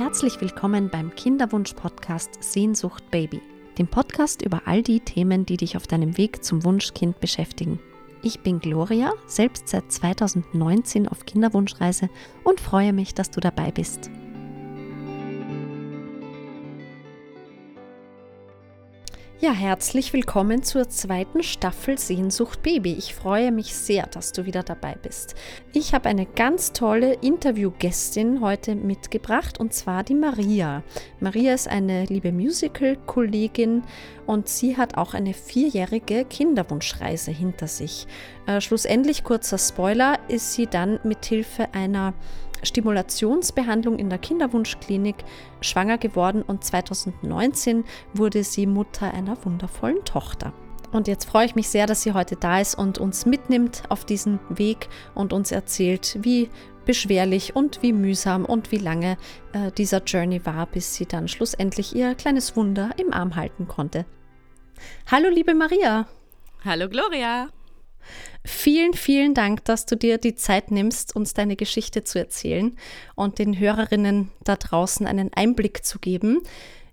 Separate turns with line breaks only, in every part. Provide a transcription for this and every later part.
Herzlich willkommen beim Kinderwunsch-Podcast Sehnsucht Baby, dem Podcast über all die Themen, die dich auf deinem Weg zum Wunschkind beschäftigen. Ich bin Gloria, selbst seit 2019 auf Kinderwunschreise und freue mich, dass du dabei bist. Ja, herzlich willkommen zur zweiten Staffel Sehnsucht Baby. Ich freue mich sehr, dass du wieder dabei bist. Ich habe eine ganz tolle Interviewgästin heute mitgebracht und zwar die Maria. Maria ist eine liebe Musical-Kollegin und sie hat auch eine vierjährige Kinderwunschreise hinter sich. Äh, schlussendlich, kurzer Spoiler, ist sie dann mit Hilfe einer Stimulationsbehandlung in der Kinderwunschklinik schwanger geworden und 2019 wurde sie Mutter einer wundervollen Tochter. Und jetzt freue ich mich sehr, dass sie heute da ist und uns mitnimmt auf diesen Weg und uns erzählt, wie beschwerlich und wie mühsam und wie lange äh, dieser Journey war, bis sie dann schlussendlich ihr kleines Wunder im Arm halten konnte. Hallo, liebe Maria.
Hallo, Gloria.
Vielen, vielen Dank, dass du dir die Zeit nimmst, uns deine Geschichte zu erzählen und den Hörerinnen da draußen einen Einblick zu geben,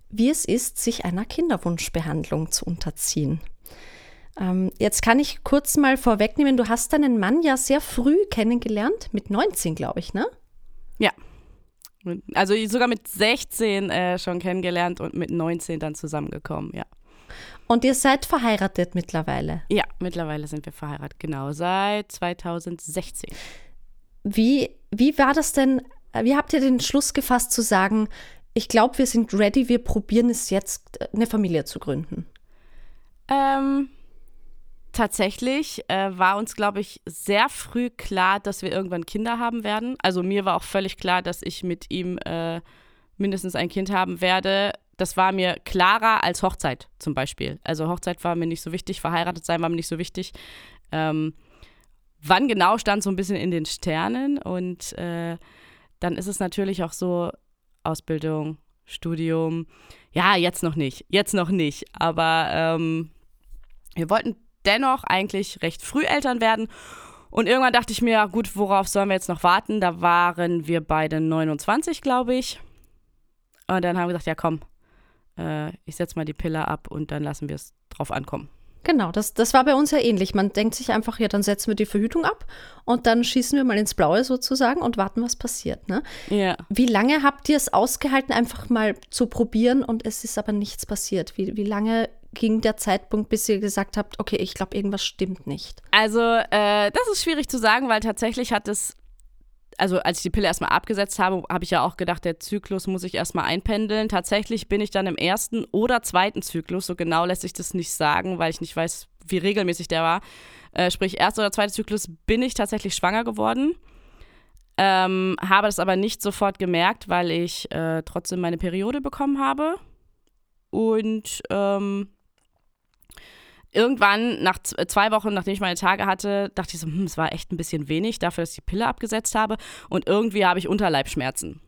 wie es ist, sich einer Kinderwunschbehandlung zu unterziehen. Ähm, jetzt kann ich kurz mal vorwegnehmen, du hast deinen Mann ja sehr früh kennengelernt, mit 19, glaube ich, ne?
Ja. Also sogar mit 16 äh, schon kennengelernt und mit 19 dann zusammengekommen, ja.
Und ihr seid verheiratet mittlerweile?
Ja, mittlerweile sind wir verheiratet, genau, seit 2016.
Wie, wie war das denn, wie habt ihr den Schluss gefasst zu sagen, ich glaube, wir sind ready, wir probieren es jetzt, eine Familie zu gründen?
Ähm, tatsächlich äh, war uns, glaube ich, sehr früh klar, dass wir irgendwann Kinder haben werden. Also mir war auch völlig klar, dass ich mit ihm äh, mindestens ein Kind haben werde das war mir klarer als Hochzeit zum Beispiel. Also Hochzeit war mir nicht so wichtig, verheiratet sein war mir nicht so wichtig. Ähm, wann genau stand so ein bisschen in den Sternen und äh, dann ist es natürlich auch so Ausbildung, Studium. Ja, jetzt noch nicht, jetzt noch nicht. Aber ähm, wir wollten dennoch eigentlich recht früh Eltern werden. Und irgendwann dachte ich mir, gut, worauf sollen wir jetzt noch warten? Da waren wir beide 29, glaube ich. Und dann haben wir gesagt, ja komm, äh, ich setze mal die Pille ab und dann lassen wir es drauf ankommen.
Genau, das, das war bei uns ja ähnlich. Man denkt sich einfach, ja, dann setzen wir die Verhütung ab und dann schießen wir mal ins Blaue sozusagen und warten, was passiert. Ne?
Ja.
Wie lange habt ihr es ausgehalten, einfach mal zu probieren und es ist aber nichts passiert? Wie, wie lange ging der Zeitpunkt, bis ihr gesagt habt, okay, ich glaube, irgendwas stimmt nicht?
Also, äh, das ist schwierig zu sagen, weil tatsächlich hat es also als ich die Pille erstmal abgesetzt habe, habe ich ja auch gedacht, der Zyklus muss ich erstmal einpendeln. Tatsächlich bin ich dann im ersten oder zweiten Zyklus, so genau lässt sich das nicht sagen, weil ich nicht weiß, wie regelmäßig der war. Äh, sprich, erster oder zweiter Zyklus bin ich tatsächlich schwanger geworden. Ähm, habe das aber nicht sofort gemerkt, weil ich äh, trotzdem meine Periode bekommen habe. Und ähm, irgendwann, nach zwei Wochen, nachdem ich meine Tage hatte, dachte ich so, hm, es war echt ein bisschen wenig dafür, dass ich die Pille abgesetzt habe. Und irgendwie habe ich Unterleibschmerzen.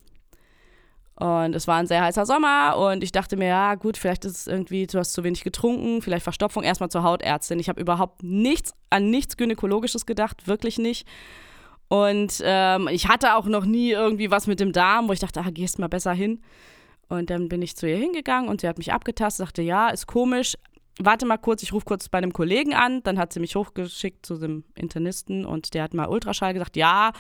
Und es war ein sehr heißer Sommer und ich dachte mir, ja gut, vielleicht ist es irgendwie, du hast zu wenig getrunken, vielleicht Verstopfung, erstmal zur Hautärztin. Ich habe überhaupt nichts an nichts Gynäkologisches gedacht, wirklich nicht. Und ähm, ich hatte auch noch nie irgendwie was mit dem Darm, wo ich dachte, ah, gehst mal besser hin. Und dann bin ich zu ihr hingegangen und sie hat mich abgetastet, sagte, ja, ist komisch, warte mal kurz, ich rufe kurz bei einem Kollegen an. Dann hat sie mich hochgeschickt zu dem Internisten und der hat mal Ultraschall gesagt, ja,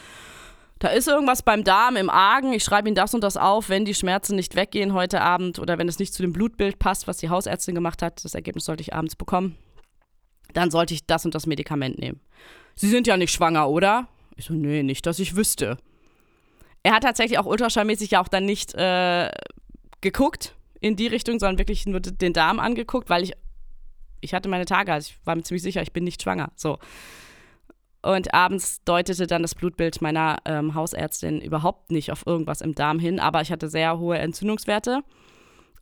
da ist irgendwas beim Darm im Argen. Ich schreibe Ihnen das und das auf, wenn die Schmerzen nicht weggehen heute Abend oder wenn es nicht zu dem Blutbild passt, was die Hausärztin gemacht hat. Das Ergebnis sollte ich abends bekommen. Dann sollte ich das und das Medikament nehmen. Sie sind ja nicht schwanger, oder? Ich so, nee, nicht, dass ich wüsste. Er hat tatsächlich auch ultraschallmäßig ja auch dann nicht äh, geguckt in die Richtung, sondern wirklich nur den Darm angeguckt, weil ich ich hatte meine Tage, also ich war mir ziemlich sicher, ich bin nicht schwanger. So. Und abends deutete dann das Blutbild meiner ähm, Hausärztin überhaupt nicht auf irgendwas im Darm hin, aber ich hatte sehr hohe Entzündungswerte.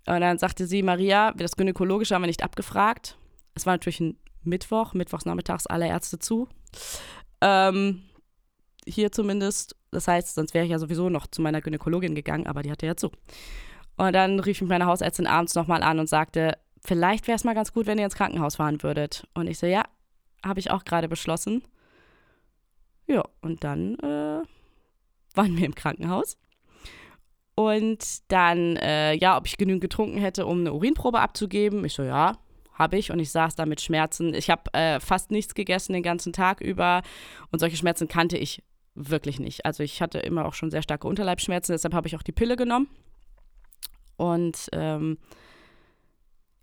Und dann sagte sie, Maria, das Gynäkologische haben wir nicht abgefragt. Es war natürlich ein Mittwoch, mittwochs nachmittags alle Ärzte zu. Ähm, hier zumindest. Das heißt, sonst wäre ich ja sowieso noch zu meiner Gynäkologin gegangen, aber die hatte ja zu. Und dann rief mich meine Hausärztin abends nochmal an und sagte, vielleicht wäre es mal ganz gut, wenn ihr ins Krankenhaus fahren würdet. Und ich so, ja, habe ich auch gerade beschlossen. Ja, und dann äh, waren wir im Krankenhaus. Und dann, äh, ja, ob ich genügend getrunken hätte, um eine Urinprobe abzugeben. Ich so, ja, habe ich. Und ich saß da mit Schmerzen. Ich habe äh, fast nichts gegessen den ganzen Tag über. Und solche Schmerzen kannte ich wirklich nicht. Also ich hatte immer auch schon sehr starke Unterleibsschmerzen. Deshalb habe ich auch die Pille genommen. Und ähm,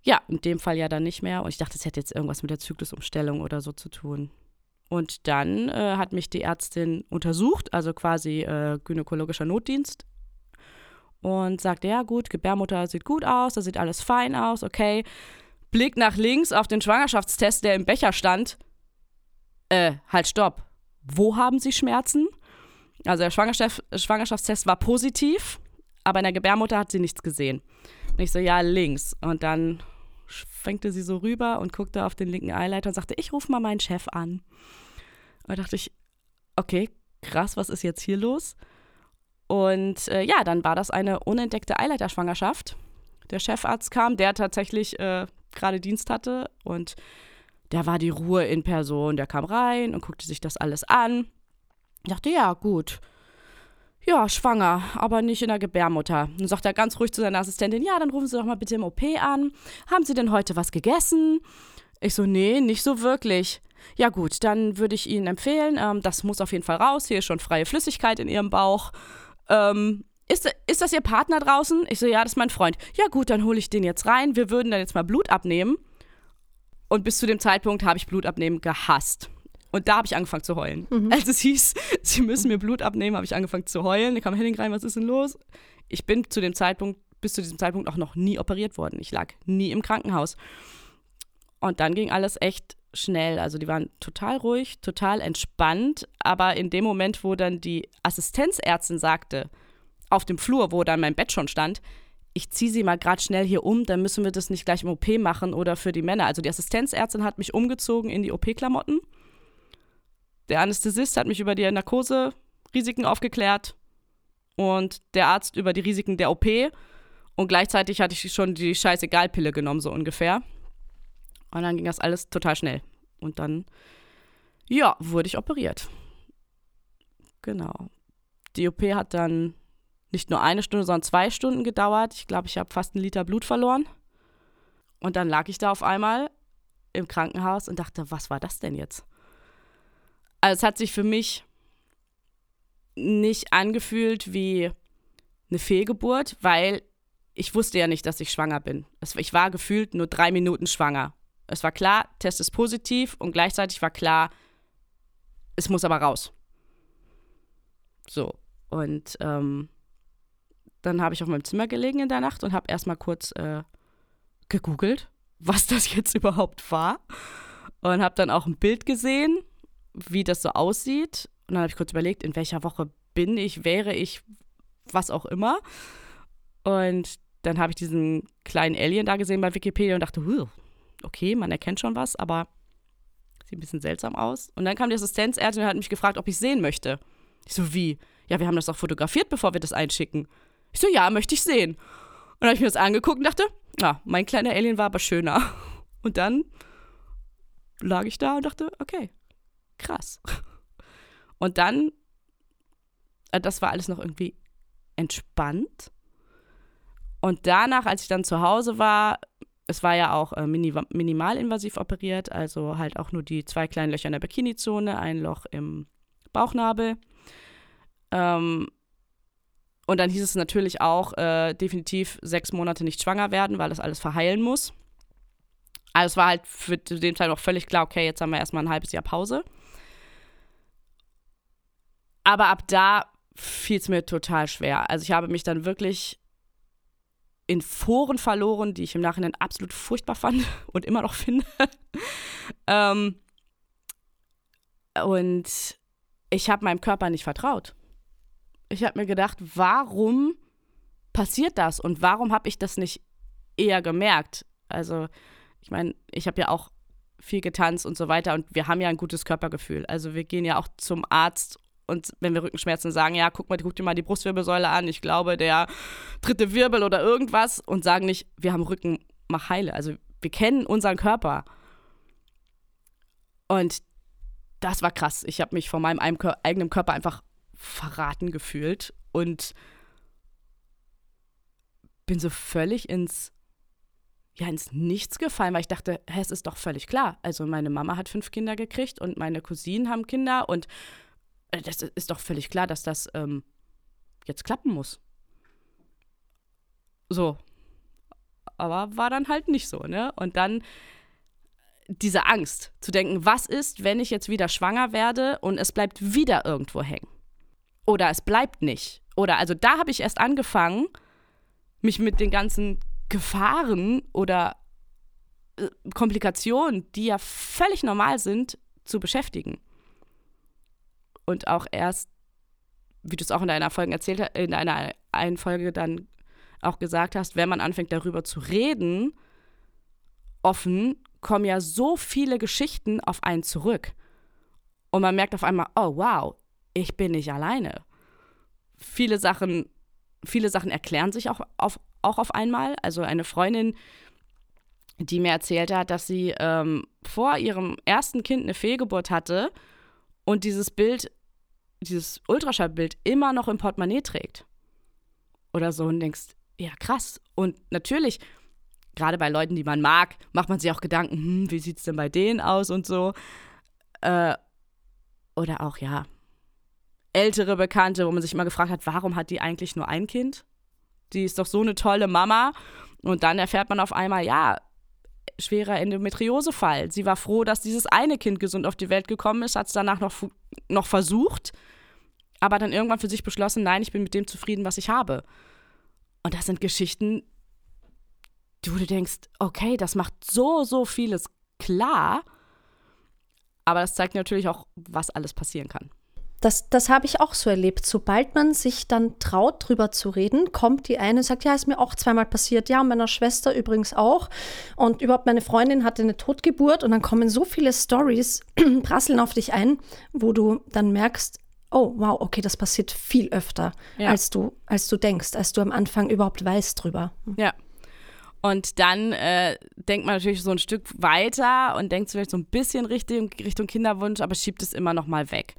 ja, in dem Fall ja dann nicht mehr. Und ich dachte, es hätte jetzt irgendwas mit der Zyklusumstellung oder so zu tun. Und dann äh, hat mich die Ärztin untersucht, also quasi äh, gynäkologischer Notdienst und sagte, ja gut, Gebärmutter sieht gut aus, da sieht alles fein aus, okay. Blick nach links auf den Schwangerschaftstest, der im Becher stand. Äh, halt, stopp. Wo haben Sie Schmerzen? Also der Schwangerschaft, Schwangerschaftstest war positiv, aber in der Gebärmutter hat sie nichts gesehen. Und ich so, ja, links. Und dann schwenkte sie so rüber und guckte auf den linken Eileiter und sagte, ich rufe mal meinen Chef an. Und da dachte ich, okay, krass, was ist jetzt hier los? Und äh, ja, dann war das eine unentdeckte Eileiterschwangerschaft. Der Chefarzt kam, der tatsächlich äh, gerade Dienst hatte und der war die Ruhe in Person. Der kam rein und guckte sich das alles an. Ich dachte, ja, gut. Ja, schwanger, aber nicht in der Gebärmutter. Dann sagt er ganz ruhig zu seiner Assistentin, ja, dann rufen Sie doch mal bitte im OP an. Haben Sie denn heute was gegessen? Ich so, nee, nicht so wirklich. Ja gut, dann würde ich Ihnen empfehlen, ähm, das muss auf jeden Fall raus. Hier ist schon freie Flüssigkeit in Ihrem Bauch. Ähm, ist, ist das Ihr Partner draußen? Ich so, ja, das ist mein Freund. Ja gut, dann hole ich den jetzt rein. Wir würden dann jetzt mal Blut abnehmen. Und bis zu dem Zeitpunkt habe ich Blut abnehmen gehasst. Und da habe ich angefangen zu heulen. Mhm. Als es hieß, sie müssen mir Blut abnehmen, habe ich angefangen zu heulen. Da kam Henning rein, was ist denn los? Ich bin zu dem Zeitpunkt, bis zu diesem Zeitpunkt auch noch nie operiert worden. Ich lag nie im Krankenhaus. Und dann ging alles echt schnell. Also die waren total ruhig, total entspannt. Aber in dem Moment, wo dann die Assistenzärztin sagte, auf dem Flur, wo dann mein Bett schon stand, ich ziehe sie mal gerade schnell hier um, dann müssen wir das nicht gleich im OP machen oder für die Männer. Also die Assistenzärztin hat mich umgezogen in die OP-Klamotten. Der Anästhesist hat mich über die Narkose-Risiken aufgeklärt und der Arzt über die Risiken der OP. Und gleichzeitig hatte ich schon die Scheißegal-Pille genommen, so ungefähr. Und dann ging das alles total schnell. Und dann, ja, wurde ich operiert. Genau. Die OP hat dann nicht nur eine Stunde, sondern zwei Stunden gedauert. Ich glaube, ich habe fast einen Liter Blut verloren. Und dann lag ich da auf einmal im Krankenhaus und dachte, was war das denn jetzt? Also es hat sich für mich nicht angefühlt wie eine Fehlgeburt, weil ich wusste ja nicht, dass ich schwanger bin. Ich war gefühlt nur drei Minuten schwanger. Es war klar, Test ist positiv und gleichzeitig war klar, es muss aber raus. So, und ähm, dann habe ich auf meinem Zimmer gelegen in der Nacht und habe erstmal kurz äh, gegoogelt, was das jetzt überhaupt war. Und habe dann auch ein Bild gesehen, wie das so aussieht. Und dann habe ich kurz überlegt, in welcher Woche bin ich, wäre ich, was auch immer. Und dann habe ich diesen kleinen Alien da gesehen bei Wikipedia und dachte, okay, man erkennt schon was, aber sieht ein bisschen seltsam aus. Und dann kam die Assistenzärztin und hat mich gefragt, ob ich sehen möchte. Ich so, wie? Ja, wir haben das doch fotografiert, bevor wir das einschicken. Ich so, ja, möchte ich sehen. Und dann habe ich mir das angeguckt und dachte, ja, mein kleiner Alien war aber schöner. Und dann lag ich da und dachte, okay, krass. Und dann, äh, das war alles noch irgendwie entspannt. Und danach, als ich dann zu Hause war, es war ja auch äh, minimalinvasiv operiert, also halt auch nur die zwei kleinen Löcher in der Bikini-Zone, ein Loch im Bauchnabel. Ähm, und dann hieß es natürlich auch, äh, definitiv sechs Monate nicht schwanger werden, weil das alles verheilen muss. Also es war halt für den Teil auch völlig klar, okay, jetzt haben wir erstmal ein halbes Jahr Pause. Aber ab da fiel es mir total schwer. Also ich habe mich dann wirklich in Foren verloren, die ich im Nachhinein absolut furchtbar fand und immer noch finde. ähm, und ich habe meinem Körper nicht vertraut. Ich habe mir gedacht, warum passiert das und warum habe ich das nicht eher gemerkt? Also, ich meine, ich habe ja auch viel getanzt und so weiter und wir haben ja ein gutes Körpergefühl. Also wir gehen ja auch zum Arzt und wenn wir Rückenschmerzen sagen, ja, guck mal, guck dir mal die Brustwirbelsäule an, ich glaube, der dritte Wirbel oder irgendwas und sagen nicht, wir haben Rücken, mach heile. Also wir kennen unseren Körper. Und das war krass. Ich habe mich von meinem eigenen Körper einfach verraten gefühlt und bin so völlig ins, ja, ins Nichts gefallen, weil ich dachte, hä, es ist doch völlig klar. Also meine Mama hat fünf Kinder gekriegt und meine Cousinen haben Kinder und das ist doch völlig klar, dass das ähm, jetzt klappen muss. So. Aber war dann halt nicht so, ne? Und dann diese Angst zu denken, was ist, wenn ich jetzt wieder schwanger werde und es bleibt wieder irgendwo hängen? Oder es bleibt nicht. Oder also da habe ich erst angefangen, mich mit den ganzen Gefahren oder äh, Komplikationen, die ja völlig normal sind, zu beschäftigen. Und auch erst, wie du es auch in deiner Folge erzählt hast, in einer einen Folge dann auch gesagt hast, wenn man anfängt darüber zu reden, offen, kommen ja so viele Geschichten auf einen zurück. Und man merkt auf einmal, oh wow, ich bin nicht alleine. Viele Sachen, viele Sachen erklären sich auch auf, auch auf einmal. Also eine Freundin, die mir erzählt hat, dass sie ähm, vor ihrem ersten Kind eine Fehlgeburt hatte und dieses Bild, dieses Ultraschallbild immer noch im Portemonnaie trägt. Oder so und denkst, ja, krass. Und natürlich, gerade bei Leuten, die man mag, macht man sich auch Gedanken, hm, wie sieht es denn bei denen aus und so. Äh, oder auch, ja, ältere Bekannte, wo man sich immer gefragt hat, warum hat die eigentlich nur ein Kind? Die ist doch so eine tolle Mama. Und dann erfährt man auf einmal, ja, schwerer Endometriosefall. Sie war froh, dass dieses eine Kind gesund auf die Welt gekommen ist, hat es danach noch, noch versucht, aber dann irgendwann für sich beschlossen, nein, ich bin mit dem zufrieden, was ich habe. Und das sind Geschichten, wo du denkst, okay, das macht so, so vieles klar. Aber das zeigt natürlich auch, was alles passieren kann.
Das, das habe ich auch so erlebt. Sobald man sich dann traut, drüber zu reden, kommt die eine und sagt, ja, ist mir auch zweimal passiert. Ja, und meiner Schwester übrigens auch. Und überhaupt meine Freundin hatte eine Totgeburt. Und dann kommen so viele Stories, prasseln auf dich ein, wo du dann merkst, oh, wow, okay, das passiert viel öfter, ja. als, du, als du denkst, als du am Anfang überhaupt weißt drüber.
Ja. Und dann äh, denkt man natürlich so ein Stück weiter und denkt vielleicht so ein bisschen Richtung, Richtung Kinderwunsch, aber schiebt es immer noch mal weg.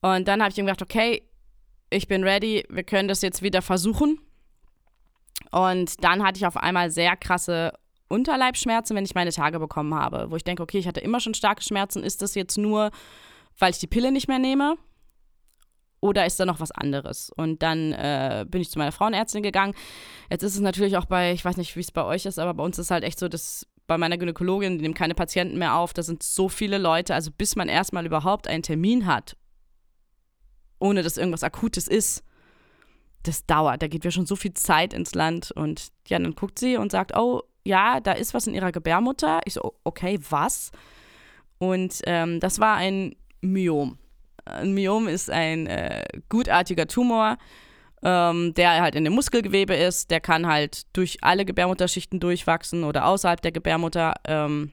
Und dann habe ich ihm gedacht, okay, ich bin ready, wir können das jetzt wieder versuchen. Und dann hatte ich auf einmal sehr krasse Unterleibschmerzen, wenn ich meine Tage bekommen habe, wo ich denke, okay, ich hatte immer schon starke Schmerzen, ist das jetzt nur, weil ich die Pille nicht mehr nehme? Oder ist da noch was anderes? Und dann äh, bin ich zu meiner Frauenärztin gegangen. Jetzt ist es natürlich auch bei, ich weiß nicht, wie es bei euch ist, aber bei uns ist halt echt so, dass bei meiner Gynäkologin, die nimmt keine Patienten mehr auf, da sind so viele Leute, also bis man erstmal überhaupt einen Termin hat, ohne dass irgendwas Akutes ist, das dauert. Da geht mir schon so viel Zeit ins Land. Und ja, dann guckt sie und sagt, oh, ja, da ist was in ihrer Gebärmutter. Ich so, okay, was? Und ähm, das war ein Myom. Ein Myom ist ein äh, gutartiger Tumor, ähm, der halt in dem Muskelgewebe ist. Der kann halt durch alle Gebärmutterschichten durchwachsen oder außerhalb der Gebärmutter. Ähm,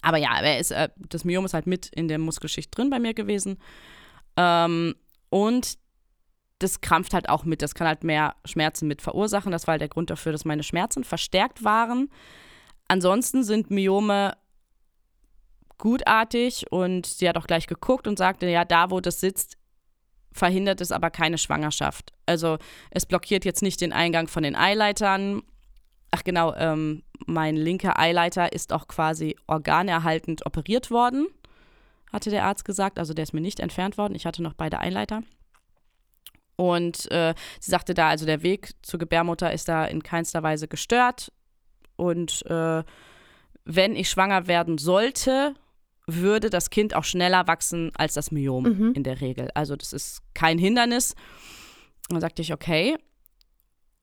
aber ja, ist, äh, das Myom ist halt mit in der Muskelschicht drin bei mir gewesen. Ähm, und das krampft halt auch mit. Das kann halt mehr Schmerzen mit verursachen. Das war halt der Grund dafür, dass meine Schmerzen verstärkt waren. Ansonsten sind Myome gutartig und sie hat auch gleich geguckt und sagte, ja, da wo das sitzt, verhindert es aber keine Schwangerschaft. Also es blockiert jetzt nicht den Eingang von den Eileitern. Ach genau, ähm, mein linker Eileiter ist auch quasi organerhaltend operiert worden, hatte der Arzt gesagt. Also der ist mir nicht entfernt worden. Ich hatte noch beide Eileiter. Und äh, sie sagte da, also der Weg zur Gebärmutter ist da in keinster Weise gestört. Und äh, wenn ich schwanger werden sollte, würde das Kind auch schneller wachsen als das Myom mhm. in der Regel. Also das ist kein Hindernis. Und dann sagte ich, okay.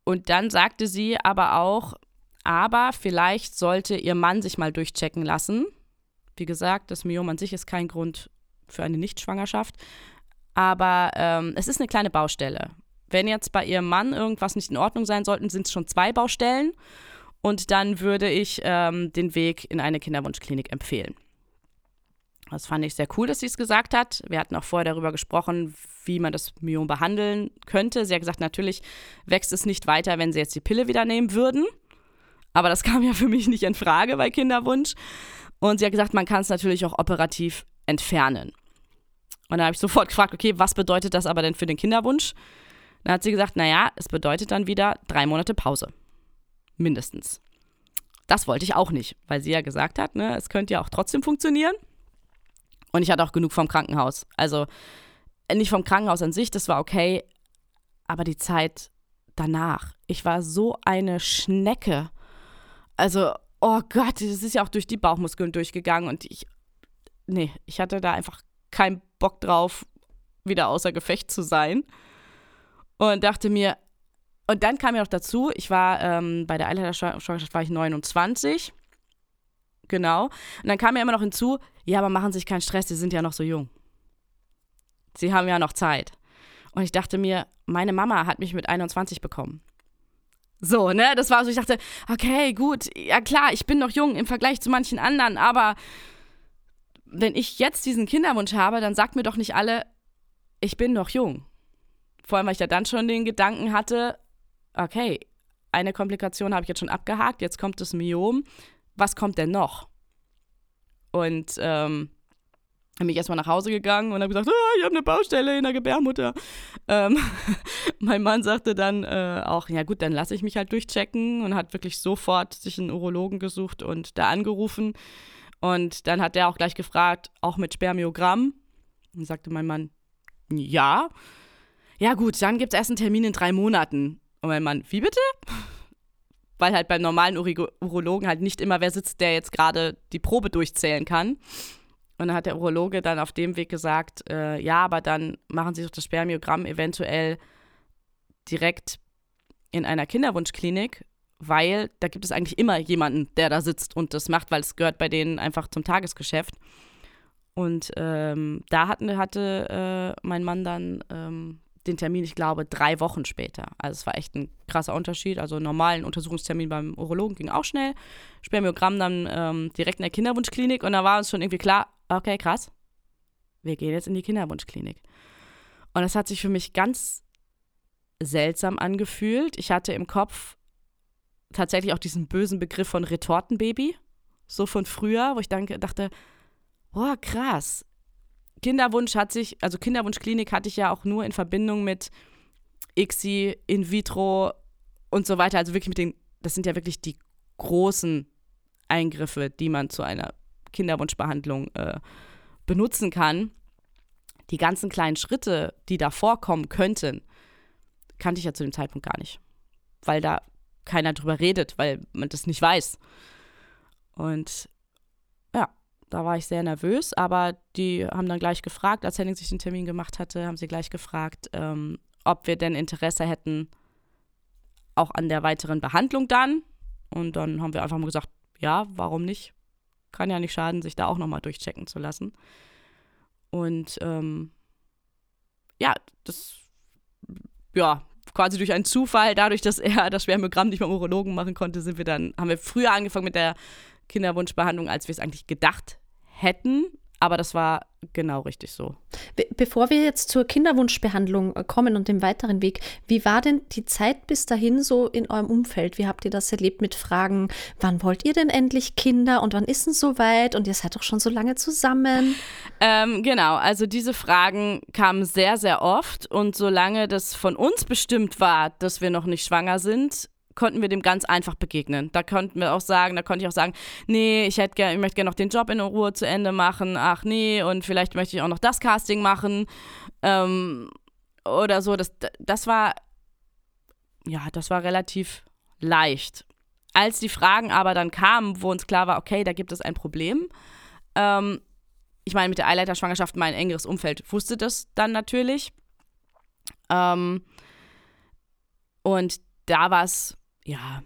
Und dann sagte sie aber auch, aber vielleicht sollte ihr Mann sich mal durchchecken lassen. Wie gesagt, das Myom an sich ist kein Grund für eine Nichtschwangerschaft. Aber ähm, es ist eine kleine Baustelle. Wenn jetzt bei ihrem Mann irgendwas nicht in Ordnung sein sollte, sind es schon zwei Baustellen. Und dann würde ich ähm, den Weg in eine Kinderwunschklinik empfehlen. Das fand ich sehr cool, dass sie es gesagt hat. Wir hatten auch vorher darüber gesprochen, wie man das Myom behandeln könnte. Sie hat gesagt, natürlich wächst es nicht weiter, wenn sie jetzt die Pille wieder nehmen würden. Aber das kam ja für mich nicht in Frage bei Kinderwunsch. Und sie hat gesagt, man kann es natürlich auch operativ entfernen. Und dann habe ich sofort gefragt, okay, was bedeutet das aber denn für den Kinderwunsch? Dann hat sie gesagt, naja, es bedeutet dann wieder drei Monate Pause. mindestens. Das wollte ich auch nicht, weil sie ja gesagt hat, ne, es könnte ja auch trotzdem funktionieren. Und ich hatte auch genug vom Krankenhaus. Also nicht vom Krankenhaus an sich, das war okay, aber die Zeit danach. Ich war so eine Schnecke. Also, oh Gott, das ist ja auch durch die Bauchmuskeln durchgegangen und ich, nee, ich hatte da einfach keinen Bock drauf, wieder außer Gefecht zu sein. Und dachte mir, und dann kam ja noch dazu, ich war ähm, bei der Eileiterschwangerschaft war ich 29. Genau. Und dann kam ja immer noch hinzu, ja, aber machen Sie sich keinen Stress, Sie sind ja noch so jung. Sie haben ja noch Zeit. Und ich dachte mir, meine Mama hat mich mit 21 bekommen. So, ne? Das war so, ich dachte, okay, gut, ja klar, ich bin noch jung im Vergleich zu manchen anderen, aber wenn ich jetzt diesen Kinderwunsch habe, dann sagt mir doch nicht alle, ich bin noch jung. Vor allem, weil ich ja dann schon den Gedanken hatte, okay, eine Komplikation habe ich jetzt schon abgehakt, jetzt kommt das Myom. Was kommt denn noch? Und ähm, bin ich erstmal nach Hause gegangen und habe gesagt, ah, ich habe eine Baustelle in der Gebärmutter. Ähm, mein Mann sagte dann äh, auch, ja gut, dann lasse ich mich halt durchchecken und hat wirklich sofort sich einen Urologen gesucht und da angerufen. Und dann hat der auch gleich gefragt, auch mit Spermiogramm. Und sagte mein Mann, ja. Ja gut, dann gibt es erst einen Termin in drei Monaten. Und mein Mann, wie bitte? Weil halt beim normalen Uro Urologen halt nicht immer wer sitzt, der jetzt gerade die Probe durchzählen kann. Und dann hat der Urologe dann auf dem Weg gesagt, äh, ja, aber dann machen Sie doch das Spermiogramm eventuell direkt in einer Kinderwunschklinik, weil da gibt es eigentlich immer jemanden, der da sitzt und das macht, weil es gehört bei denen einfach zum Tagesgeschäft. Und ähm, da hatten, hatte äh, mein Mann dann ähm, den Termin, ich glaube, drei Wochen später. Also es war echt ein krasser Unterschied. Also normalen Untersuchungstermin beim Urologen ging auch schnell. Spermiogramm dann ähm, direkt in der Kinderwunschklinik und da war uns schon irgendwie klar, okay, krass, wir gehen jetzt in die Kinderwunschklinik. Und das hat sich für mich ganz seltsam angefühlt. Ich hatte im Kopf tatsächlich auch diesen bösen Begriff von Retortenbaby, so von früher, wo ich dann dachte, oh krass, Kinderwunsch hat sich, also Kinderwunschklinik hatte ich ja auch nur in Verbindung mit ICSI, in vitro und so weiter. Also wirklich mit den, das sind ja wirklich die großen Eingriffe, die man zu einer Kinderwunschbehandlung äh, benutzen kann. Die ganzen kleinen Schritte, die da vorkommen könnten, kannte ich ja zu dem Zeitpunkt gar nicht. Weil da keiner drüber redet, weil man das nicht weiß. Und da war ich sehr nervös, aber die haben dann gleich gefragt, als Henning sich den Termin gemacht hatte, haben sie gleich gefragt, ähm, ob wir denn Interesse hätten, auch an der weiteren Behandlung dann. Und dann haben wir einfach mal gesagt, ja, warum nicht? Kann ja nicht schaden, sich da auch nochmal durchchecken zu lassen. Und ähm, ja, das, ja, quasi durch einen Zufall, dadurch, dass er das Spermiogramm nicht beim Urologen machen konnte, sind wir dann, haben wir früher angefangen mit der Kinderwunschbehandlung, als wir es eigentlich gedacht hätten. Aber das war genau richtig so.
Bevor wir jetzt zur Kinderwunschbehandlung äh, kommen und dem weiteren Weg, wie war denn die Zeit bis dahin so in eurem Umfeld? Wie habt ihr das erlebt mit Fragen, wann wollt ihr denn endlich Kinder und wann ist es soweit und ihr seid doch schon so lange zusammen?
Ähm, genau, also diese Fragen kamen sehr, sehr oft und solange das von uns bestimmt war, dass wir noch nicht schwanger sind, konnten wir dem ganz einfach begegnen. Da konnten wir auch sagen, da konnte ich auch sagen, nee, ich hätte gern, ich möchte gerne noch den Job in Ruhe zu Ende machen, ach nee, und vielleicht möchte ich auch noch das Casting machen. Ähm, oder so. Das, das war, ja, das war relativ leicht. Als die Fragen aber dann kamen, wo uns klar war, okay, da gibt es ein Problem. Ähm, ich meine, mit der Eileiterschwangerschaft, mein engeres Umfeld wusste das dann natürlich. Ähm, und da war es ja,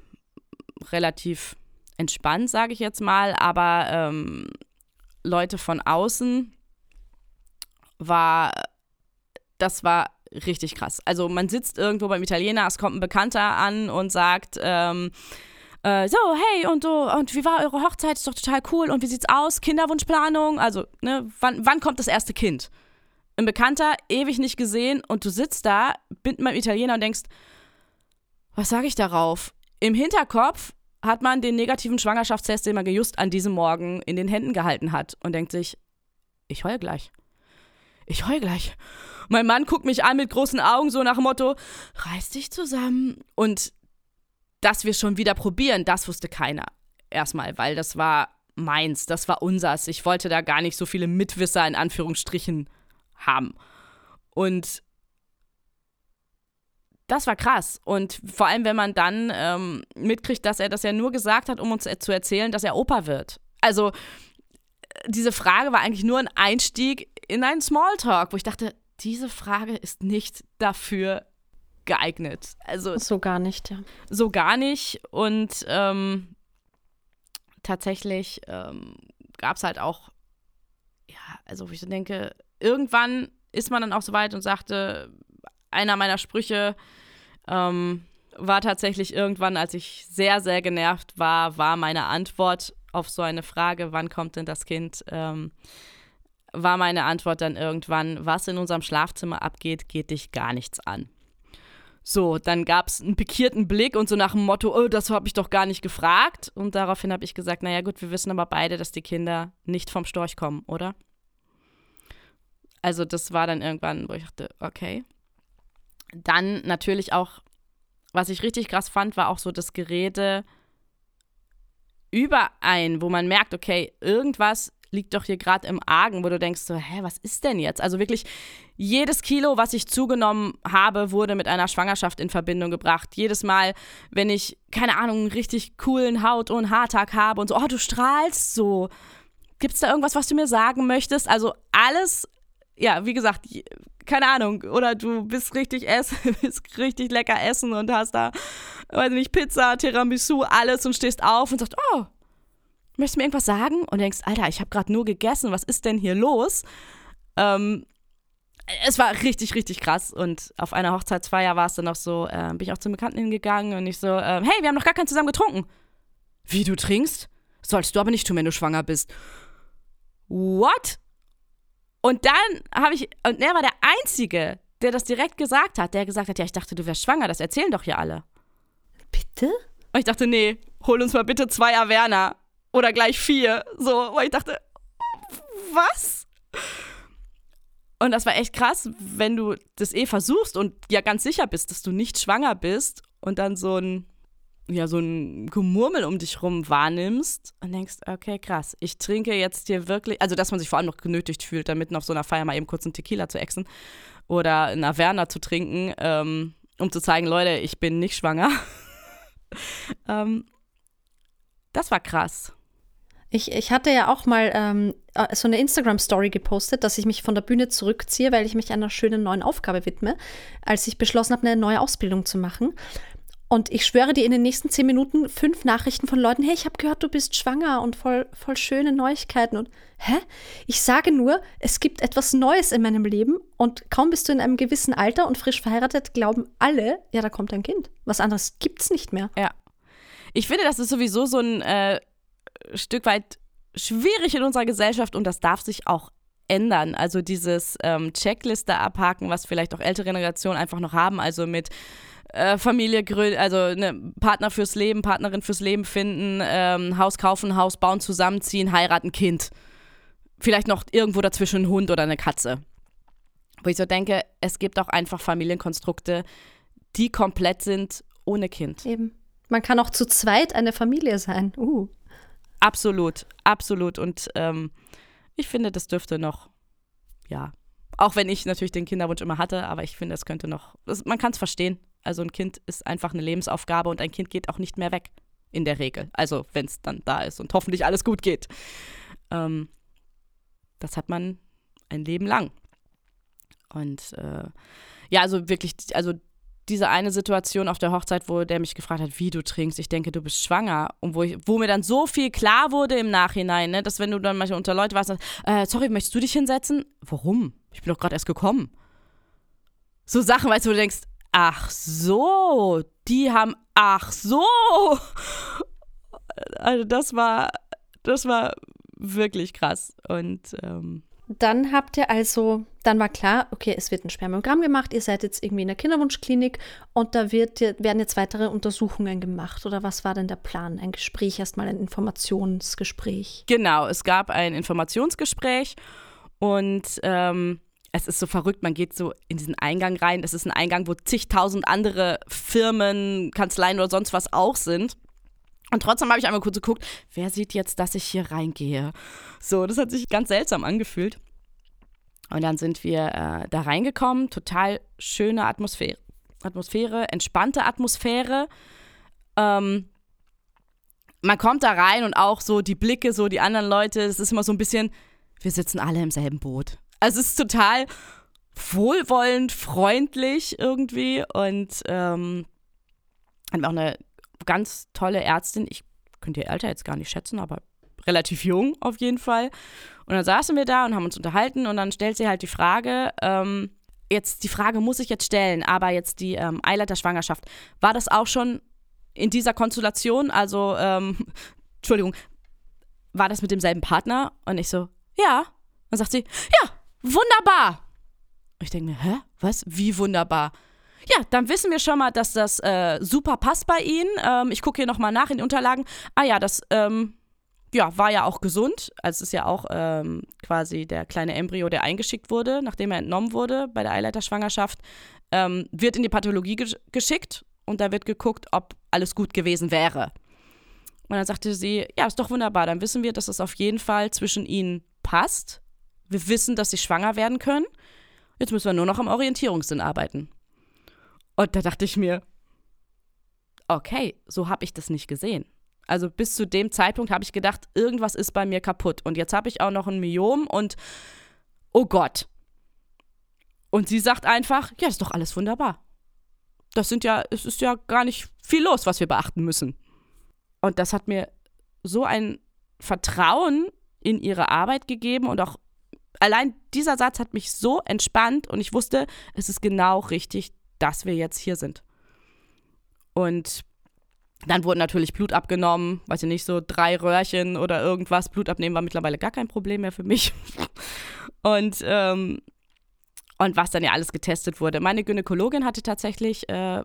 relativ entspannt, sage ich jetzt mal, aber ähm, Leute von außen war, das war richtig krass. Also man sitzt irgendwo beim Italiener, es kommt ein Bekannter an und sagt, ähm, äh, so, hey, und so, und wie war eure Hochzeit? Ist doch total cool. Und wie sieht's aus? Kinderwunschplanung? Also, ne, wann, wann kommt das erste Kind? Ein Bekannter, ewig nicht gesehen, und du sitzt da, bin beim Italiener und denkst, was sage ich darauf? Im Hinterkopf hat man den negativen Schwangerschaftstest, den man just an diesem Morgen in den Händen gehalten hat und denkt sich, ich heul gleich. Ich heul gleich. Mein Mann guckt mich an mit großen Augen, so nach dem Motto, reiß dich zusammen. Und dass wir schon wieder probieren, das wusste keiner. Erstmal, weil das war meins, das war unsers. Ich wollte da gar nicht so viele Mitwisser in Anführungsstrichen haben. Und das war krass. Und vor allem, wenn man dann ähm, mitkriegt, dass er das ja nur gesagt hat, um uns zu erzählen, dass er Opa wird. Also, diese Frage war eigentlich nur ein Einstieg in einen Smalltalk, wo ich dachte, diese Frage ist nicht dafür geeignet. Also
so gar nicht, ja.
So gar nicht. Und ähm, tatsächlich ähm, gab es halt auch, ja, also wo ich so denke, irgendwann ist man dann auch so weit und sagte, einer meiner Sprüche ähm, war tatsächlich irgendwann, als ich sehr, sehr genervt war, war meine Antwort auf so eine Frage, wann kommt denn das Kind, ähm, war meine Antwort dann irgendwann, was in unserem Schlafzimmer abgeht, geht dich gar nichts an. So, dann gab es einen pikierten Blick und so nach dem Motto, oh, das habe ich doch gar nicht gefragt. Und daraufhin habe ich gesagt, naja gut, wir wissen aber beide, dass die Kinder nicht vom Storch kommen, oder? Also das war dann irgendwann, wo ich dachte, okay. Dann natürlich auch, was ich richtig krass fand, war auch so das Gerede über ein, wo man merkt, okay, irgendwas liegt doch hier gerade im Argen, wo du denkst so, hä, was ist denn jetzt? Also wirklich jedes Kilo, was ich zugenommen habe, wurde mit einer Schwangerschaft in Verbindung gebracht. Jedes Mal, wenn ich, keine Ahnung, einen richtig coolen Haut- und Haartag habe und so, oh, du strahlst so. Gibt es da irgendwas, was du mir sagen möchtest? Also alles, ja, wie gesagt, keine Ahnung, oder du bist richtig essen, bist richtig lecker essen und hast da, weiß nicht, Pizza, Tiramisu, alles und stehst auf und sagst, oh, möchtest du mir irgendwas sagen? Und denkst, Alter, ich habe gerade nur gegessen, was ist denn hier los? Ähm, es war richtig, richtig krass. Und auf einer Hochzeitsfeier war es dann noch so, äh, bin ich auch zum Bekannten hingegangen und ich so, äh, hey, wir haben noch gar keinen zusammen getrunken. Wie, du trinkst? Sollst du aber nicht tun, wenn du schwanger bist. What? Und dann habe ich, und er war der Einzige, der das direkt gesagt hat, der gesagt hat, ja, ich dachte, du wärst schwanger, das erzählen doch hier alle.
Bitte?
Und ich dachte, nee, hol uns mal bitte zwei Averna. Oder gleich vier. So, weil ich dachte, was? Und das war echt krass, wenn du das eh versuchst und ja ganz sicher bist, dass du nicht schwanger bist und dann so ein, ja, so ein Gemurmel um dich rum wahrnimmst und denkst, okay, krass, ich trinke jetzt hier wirklich, also dass man sich vor allem noch genötigt fühlt, damit auf so einer Feier mal eben kurz einen Tequila zu exen oder einen Averna zu trinken, ähm, um zu zeigen, Leute, ich bin nicht schwanger. ähm, das war krass.
Ich, ich hatte ja auch mal ähm, äh, so eine Instagram-Story gepostet, dass ich mich von der Bühne zurückziehe, weil ich mich einer schönen neuen Aufgabe widme, als ich beschlossen habe, eine neue Ausbildung zu machen. Und ich schwöre dir in den nächsten zehn Minuten fünf Nachrichten von Leuten, hey, ich habe gehört, du bist schwanger und voll, voll schöne Neuigkeiten. Und hä? Ich sage nur, es gibt etwas Neues in meinem Leben und kaum bist du in einem gewissen Alter und frisch verheiratet, glauben alle, ja, da kommt ein Kind. Was anderes gibt's nicht mehr.
Ja. Ich finde, das ist sowieso so ein äh, Stück weit schwierig in unserer Gesellschaft und das darf sich auch ändern. Also dieses ähm, Checkliste abhaken, was vielleicht auch ältere Generationen einfach noch haben, also mit äh, Familie gründen, also ne, Partner fürs Leben, Partnerin fürs Leben finden, ähm, Haus kaufen, Haus bauen, zusammenziehen, heiraten, Kind. Vielleicht noch irgendwo dazwischen ein Hund oder eine Katze. Wo ich so denke, es gibt auch einfach Familienkonstrukte, die komplett sind ohne Kind.
Eben. Man kann auch zu zweit eine Familie sein. Uh.
Absolut, absolut. Und ähm, ich finde, das dürfte noch, ja, auch wenn ich natürlich den Kinderwunsch immer hatte, aber ich finde, es könnte noch, man kann es verstehen. Also ein Kind ist einfach eine Lebensaufgabe und ein Kind geht auch nicht mehr weg, in der Regel. Also wenn es dann da ist und hoffentlich alles gut geht. Ähm, das hat man ein Leben lang. Und äh, ja, also wirklich, also diese eine Situation auf der Hochzeit, wo der mich gefragt hat, wie du trinkst, ich denke, du bist schwanger. Und wo, ich, wo mir dann so viel klar wurde im Nachhinein, ne, dass wenn du dann manchmal unter Leute warst, äh, sorry, möchtest du dich hinsetzen? Warum? Ich bin doch gerade erst gekommen. So Sachen, weißt du, wo du denkst, ach so, die haben, ach so. Also das war, das war wirklich krass. Und ähm,
dann habt ihr also, dann war klar, okay, es wird ein Spermiogramm gemacht, ihr seid jetzt irgendwie in der Kinderwunschklinik und da wird, werden jetzt weitere Untersuchungen gemacht. Oder was war denn der Plan? Ein Gespräch, erstmal ein Informationsgespräch?
Genau, es gab ein Informationsgespräch und ähm, es ist so verrückt, man geht so in diesen Eingang rein. Es ist ein Eingang, wo zigtausend andere Firmen, Kanzleien oder sonst was auch sind. Und trotzdem habe ich einmal kurz geguckt, wer sieht jetzt, dass ich hier reingehe? So, das hat sich ganz seltsam angefühlt. Und dann sind wir äh, da reingekommen, total schöne Atmosphäre. Atmosphäre, entspannte Atmosphäre. Ähm, man kommt da rein und auch so die Blicke, so die anderen Leute, es ist immer so ein bisschen, wir sitzen alle im selben Boot. Also es ist total wohlwollend, freundlich irgendwie und ähm, haben eine ganz tolle Ärztin. Ich könnte ihr Alter jetzt gar nicht schätzen, aber relativ jung auf jeden Fall. Und dann saßen wir da und haben uns unterhalten und dann stellt sie halt die Frage, ähm, jetzt die Frage muss ich jetzt stellen, aber jetzt die ähm, Eileiterschwangerschaft, war das auch schon in dieser Konstellation, also, ähm, Entschuldigung, war das mit demselben Partner? Und ich so, ja. Dann sagt sie, ja, wunderbar. Und ich denke mir, hä? Was? Wie wunderbar? Ja, dann wissen wir schon mal, dass das äh, super passt bei Ihnen. Ähm, ich gucke hier nochmal nach in den Unterlagen. Ah ja, das ähm, ja, war ja auch gesund. Also es ist ja auch ähm, quasi der kleine Embryo, der eingeschickt wurde, nachdem er entnommen wurde bei der Eileiterschwangerschaft, ähm, wird in die Pathologie ge geschickt und da wird geguckt, ob alles gut gewesen wäre. Und dann sagte sie, ja, ist doch wunderbar, dann wissen wir, dass es auf jeden Fall zwischen ihnen passt. Wir wissen, dass sie schwanger werden können. Jetzt müssen wir nur noch am Orientierungssinn arbeiten. Und da dachte ich mir, okay, so habe ich das nicht gesehen. Also bis zu dem Zeitpunkt habe ich gedacht, irgendwas ist bei mir kaputt. Und jetzt habe ich auch noch ein Myom und oh Gott. Und sie sagt einfach, ja, ist doch alles wunderbar. Das sind ja, es ist ja gar nicht viel los, was wir beachten müssen. Und das hat mir so ein Vertrauen in ihre Arbeit gegeben und auch allein dieser Satz hat mich so entspannt und ich wusste, es ist genau richtig, dass wir jetzt hier sind. Und dann wurde natürlich Blut abgenommen, weiß ich nicht, so drei Röhrchen oder irgendwas. Blut abnehmen war mittlerweile gar kein Problem mehr für mich. Und, ähm, und was dann ja alles getestet wurde. Meine Gynäkologin hatte tatsächlich äh,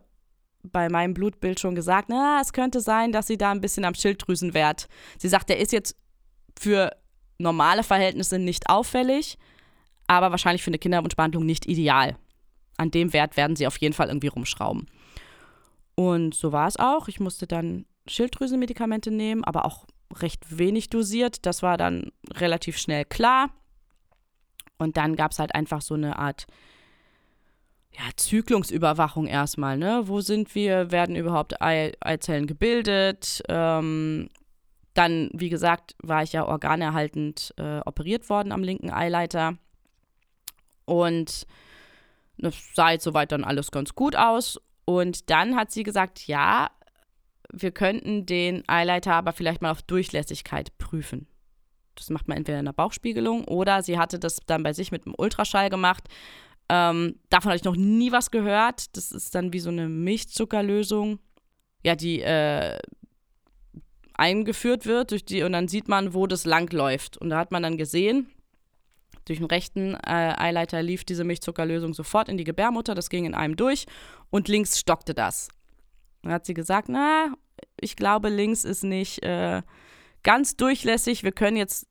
bei meinem Blutbild schon gesagt, na, es könnte sein, dass sie da ein bisschen am Schilddrüsenwert. Sie sagt, der ist jetzt für normale Verhältnisse nicht auffällig, aber wahrscheinlich für eine Kinderwunschbehandlung nicht ideal. An dem Wert werden sie auf jeden Fall irgendwie rumschrauben. Und so war es auch. Ich musste dann Schilddrüsenmedikamente nehmen, aber auch recht wenig dosiert. Das war dann relativ schnell klar. Und dann gab es halt einfach so eine Art ja, Zyklungsüberwachung erstmal. Ne? Wo sind wir? Werden überhaupt Ei Eizellen gebildet? Ähm, dann, wie gesagt, war ich ja organerhaltend äh, operiert worden am linken Eileiter. Und das sah jetzt soweit dann alles ganz gut aus. Und dann hat sie gesagt, ja, wir könnten den Eileiter aber vielleicht mal auf Durchlässigkeit prüfen. Das macht man entweder in der Bauchspiegelung oder sie hatte das dann bei sich mit einem Ultraschall gemacht. Ähm, davon hatte ich noch nie was gehört. Das ist dann wie so eine Milchzuckerlösung, ja, die äh, eingeführt wird durch die und dann sieht man, wo das langläuft. Und da hat man dann gesehen, durch den rechten äh, Eileiter lief diese Milchzuckerlösung sofort in die Gebärmutter, das ging in einem durch und links stockte das. Dann hat sie gesagt, na, ich glaube, links ist nicht äh, ganz durchlässig. Wir können jetzt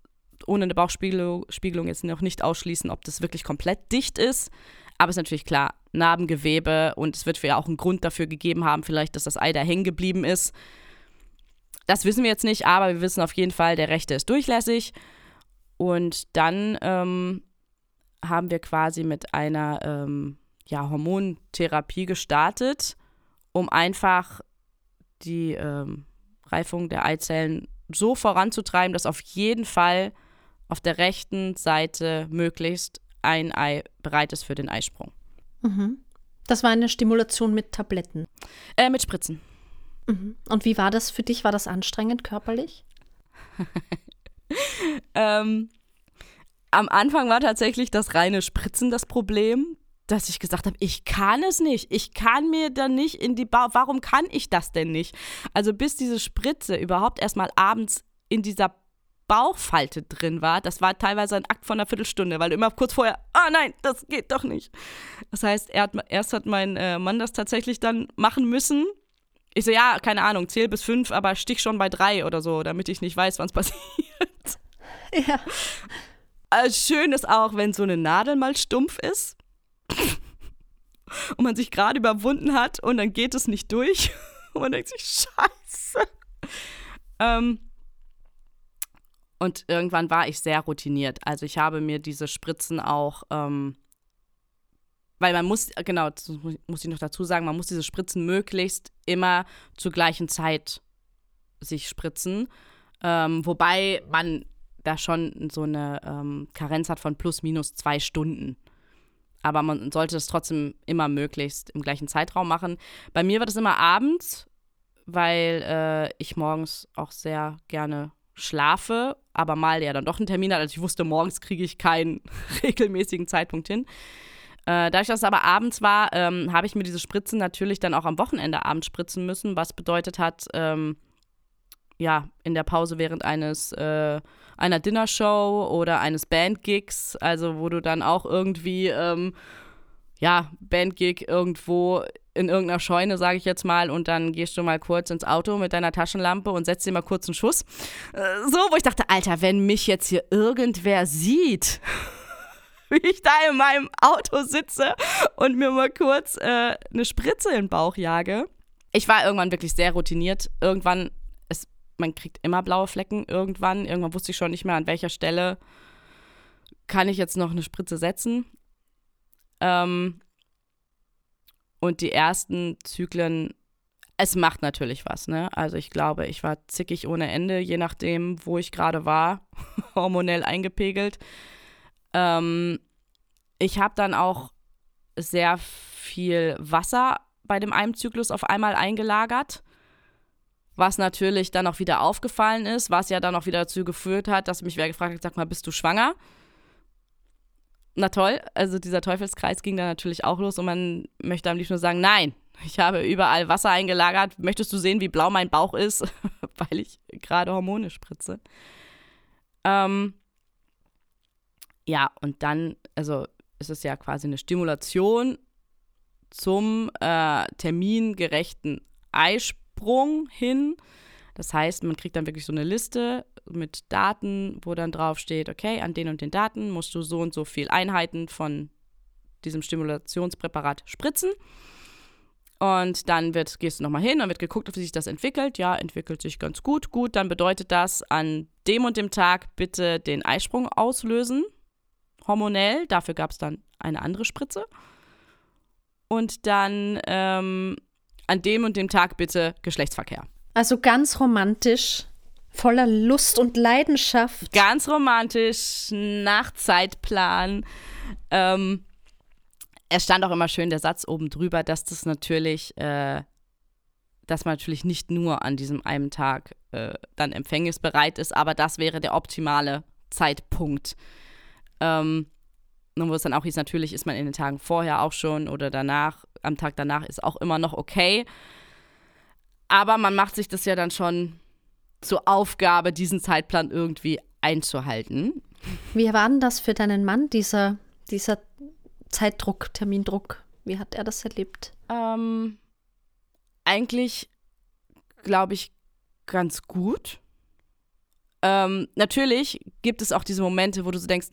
ohne eine Bauchspiegelung jetzt noch nicht ausschließen, ob das wirklich komplett dicht ist. Aber es ist natürlich klar, Narbengewebe und es wird ja auch einen Grund dafür gegeben haben, vielleicht, dass das Ei da hängen geblieben ist. Das wissen wir jetzt nicht, aber wir wissen auf jeden Fall, der rechte ist durchlässig. Und dann ähm, haben wir quasi mit einer ähm, ja, Hormontherapie gestartet, um einfach die ähm, Reifung der Eizellen so voranzutreiben, dass auf jeden Fall auf der rechten Seite möglichst ein Ei bereit ist für den Eisprung.
Mhm. Das war eine Stimulation mit Tabletten?
Äh, mit Spritzen.
Mhm. Und wie war das für dich? War das anstrengend körperlich?
ähm, am Anfang war tatsächlich das reine Spritzen das Problem, dass ich gesagt habe, ich kann es nicht. Ich kann mir da nicht in die Bauch. Warum kann ich das denn nicht? Also bis diese Spritze überhaupt erstmal abends in dieser Bauchfalte drin war, das war teilweise ein Akt von einer Viertelstunde, weil immer kurz vorher, ah nein, das geht doch nicht. Das heißt, hat, erst hat mein äh, Mann das tatsächlich dann machen müssen. Ich so, ja, keine Ahnung, zähl bis fünf, aber stich schon bei drei oder so, damit ich nicht weiß, wann es passiert.
Ja.
äh, schön ist auch, wenn so eine Nadel mal stumpf ist und man sich gerade überwunden hat und dann geht es nicht durch und man denkt sich, scheiße. Ähm, und irgendwann war ich sehr routiniert. Also ich habe mir diese Spritzen auch, ähm, weil man muss, genau, muss ich noch dazu sagen, man muss diese Spritzen möglichst immer zur gleichen Zeit sich spritzen. Ähm, wobei man da schon so eine ähm, Karenz hat von plus minus zwei Stunden. Aber man sollte es trotzdem immer möglichst im gleichen Zeitraum machen. Bei mir war das immer abends, weil äh, ich morgens auch sehr gerne schlafe, aber mal ja dann doch einen Termin hat. Also ich wusste, morgens kriege ich keinen regelmäßigen Zeitpunkt hin. Äh, dadurch, dass es aber abends war, ähm, habe ich mir diese Spritzen natürlich dann auch am Wochenende abends spritzen müssen, was bedeutet hat, ähm, ja, in der Pause während eines äh, einer Dinnershow oder eines Bandgigs, also wo du dann auch irgendwie, ähm, ja, Bandgig irgendwo in irgendeiner Scheune, sage ich jetzt mal, und dann gehst du mal kurz ins Auto mit deiner Taschenlampe und setzt dir mal kurz einen Schuss. Äh, so, wo ich dachte, Alter, wenn mich jetzt hier irgendwer sieht, wie ich da in meinem Auto sitze und mir mal kurz äh, eine Spritze in den Bauch jage. Ich war irgendwann wirklich sehr routiniert. Irgendwann man kriegt immer blaue Flecken irgendwann. Irgendwann wusste ich schon nicht mehr, an welcher Stelle kann ich jetzt noch eine Spritze setzen. Ähm, und die ersten Zyklen, es macht natürlich was, ne? Also ich glaube, ich war zickig ohne Ende, je nachdem, wo ich gerade war, hormonell eingepegelt. Ähm, ich habe dann auch sehr viel Wasser bei dem einen Zyklus auf einmal eingelagert was natürlich dann auch wieder aufgefallen ist, was ja dann auch wieder dazu geführt hat, dass mich wer gefragt hat, sag mal, bist du schwanger? Na toll, also dieser Teufelskreis ging dann natürlich auch los und man möchte am liebsten nur sagen, nein, ich habe überall Wasser eingelagert. Möchtest du sehen, wie blau mein Bauch ist, weil ich gerade Hormone spritze? Ähm, ja, und dann, also ist es ja quasi eine Stimulation zum äh, termingerechten Eisprung Sprung hin. Das heißt, man kriegt dann wirklich so eine Liste mit Daten, wo dann drauf steht, okay, an den und den Daten musst du so und so viel Einheiten von diesem Stimulationspräparat spritzen. Und dann wird, gehst du nochmal hin, dann wird geguckt, wie sich das entwickelt. Ja, entwickelt sich ganz gut. Gut, dann bedeutet das, an dem und dem Tag bitte den Eisprung auslösen, hormonell. Dafür gab es dann eine andere Spritze. Und dann ähm, an dem und dem Tag bitte Geschlechtsverkehr.
Also ganz romantisch, voller Lust und Leidenschaft.
Ganz romantisch, nach Zeitplan. Ähm, es stand auch immer schön der Satz oben drüber, dass das natürlich, äh, dass man natürlich nicht nur an diesem einen Tag äh, dann empfängnisbereit ist, aber das wäre der optimale Zeitpunkt. Ähm, und wo es dann auch hieß, natürlich ist man in den Tagen vorher auch schon oder danach, am Tag danach ist auch immer noch okay. Aber man macht sich das ja dann schon zur Aufgabe, diesen Zeitplan irgendwie einzuhalten.
Wie war denn das für deinen Mann, dieser, dieser Zeitdruck, Termindruck? Wie hat er das erlebt?
Ähm, eigentlich, glaube ich, ganz gut. Ähm, natürlich gibt es auch diese Momente, wo du so denkst,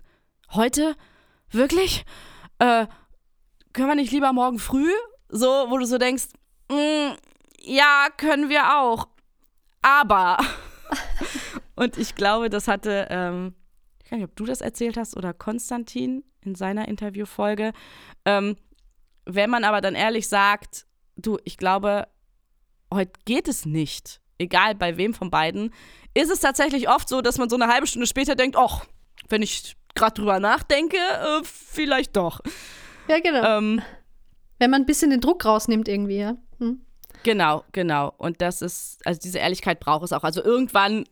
heute wirklich? Äh, können wir nicht lieber morgen früh? So, wo du so denkst, mm, ja, können wir auch. Aber. Und ich glaube, das hatte, ähm, ich weiß nicht, ob du das erzählt hast oder Konstantin in seiner Interviewfolge. Ähm, wenn man aber dann ehrlich sagt, du, ich glaube, heute geht es nicht, egal bei wem von beiden, ist es tatsächlich oft so, dass man so eine halbe Stunde später denkt, ach, wenn ich gerade drüber nachdenke, äh, vielleicht doch.
Ja, genau. Ähm, Wenn man ein bisschen den Druck rausnimmt irgendwie, ja. Hm.
Genau, genau. Und das ist, also diese Ehrlichkeit braucht es auch. Also irgendwann,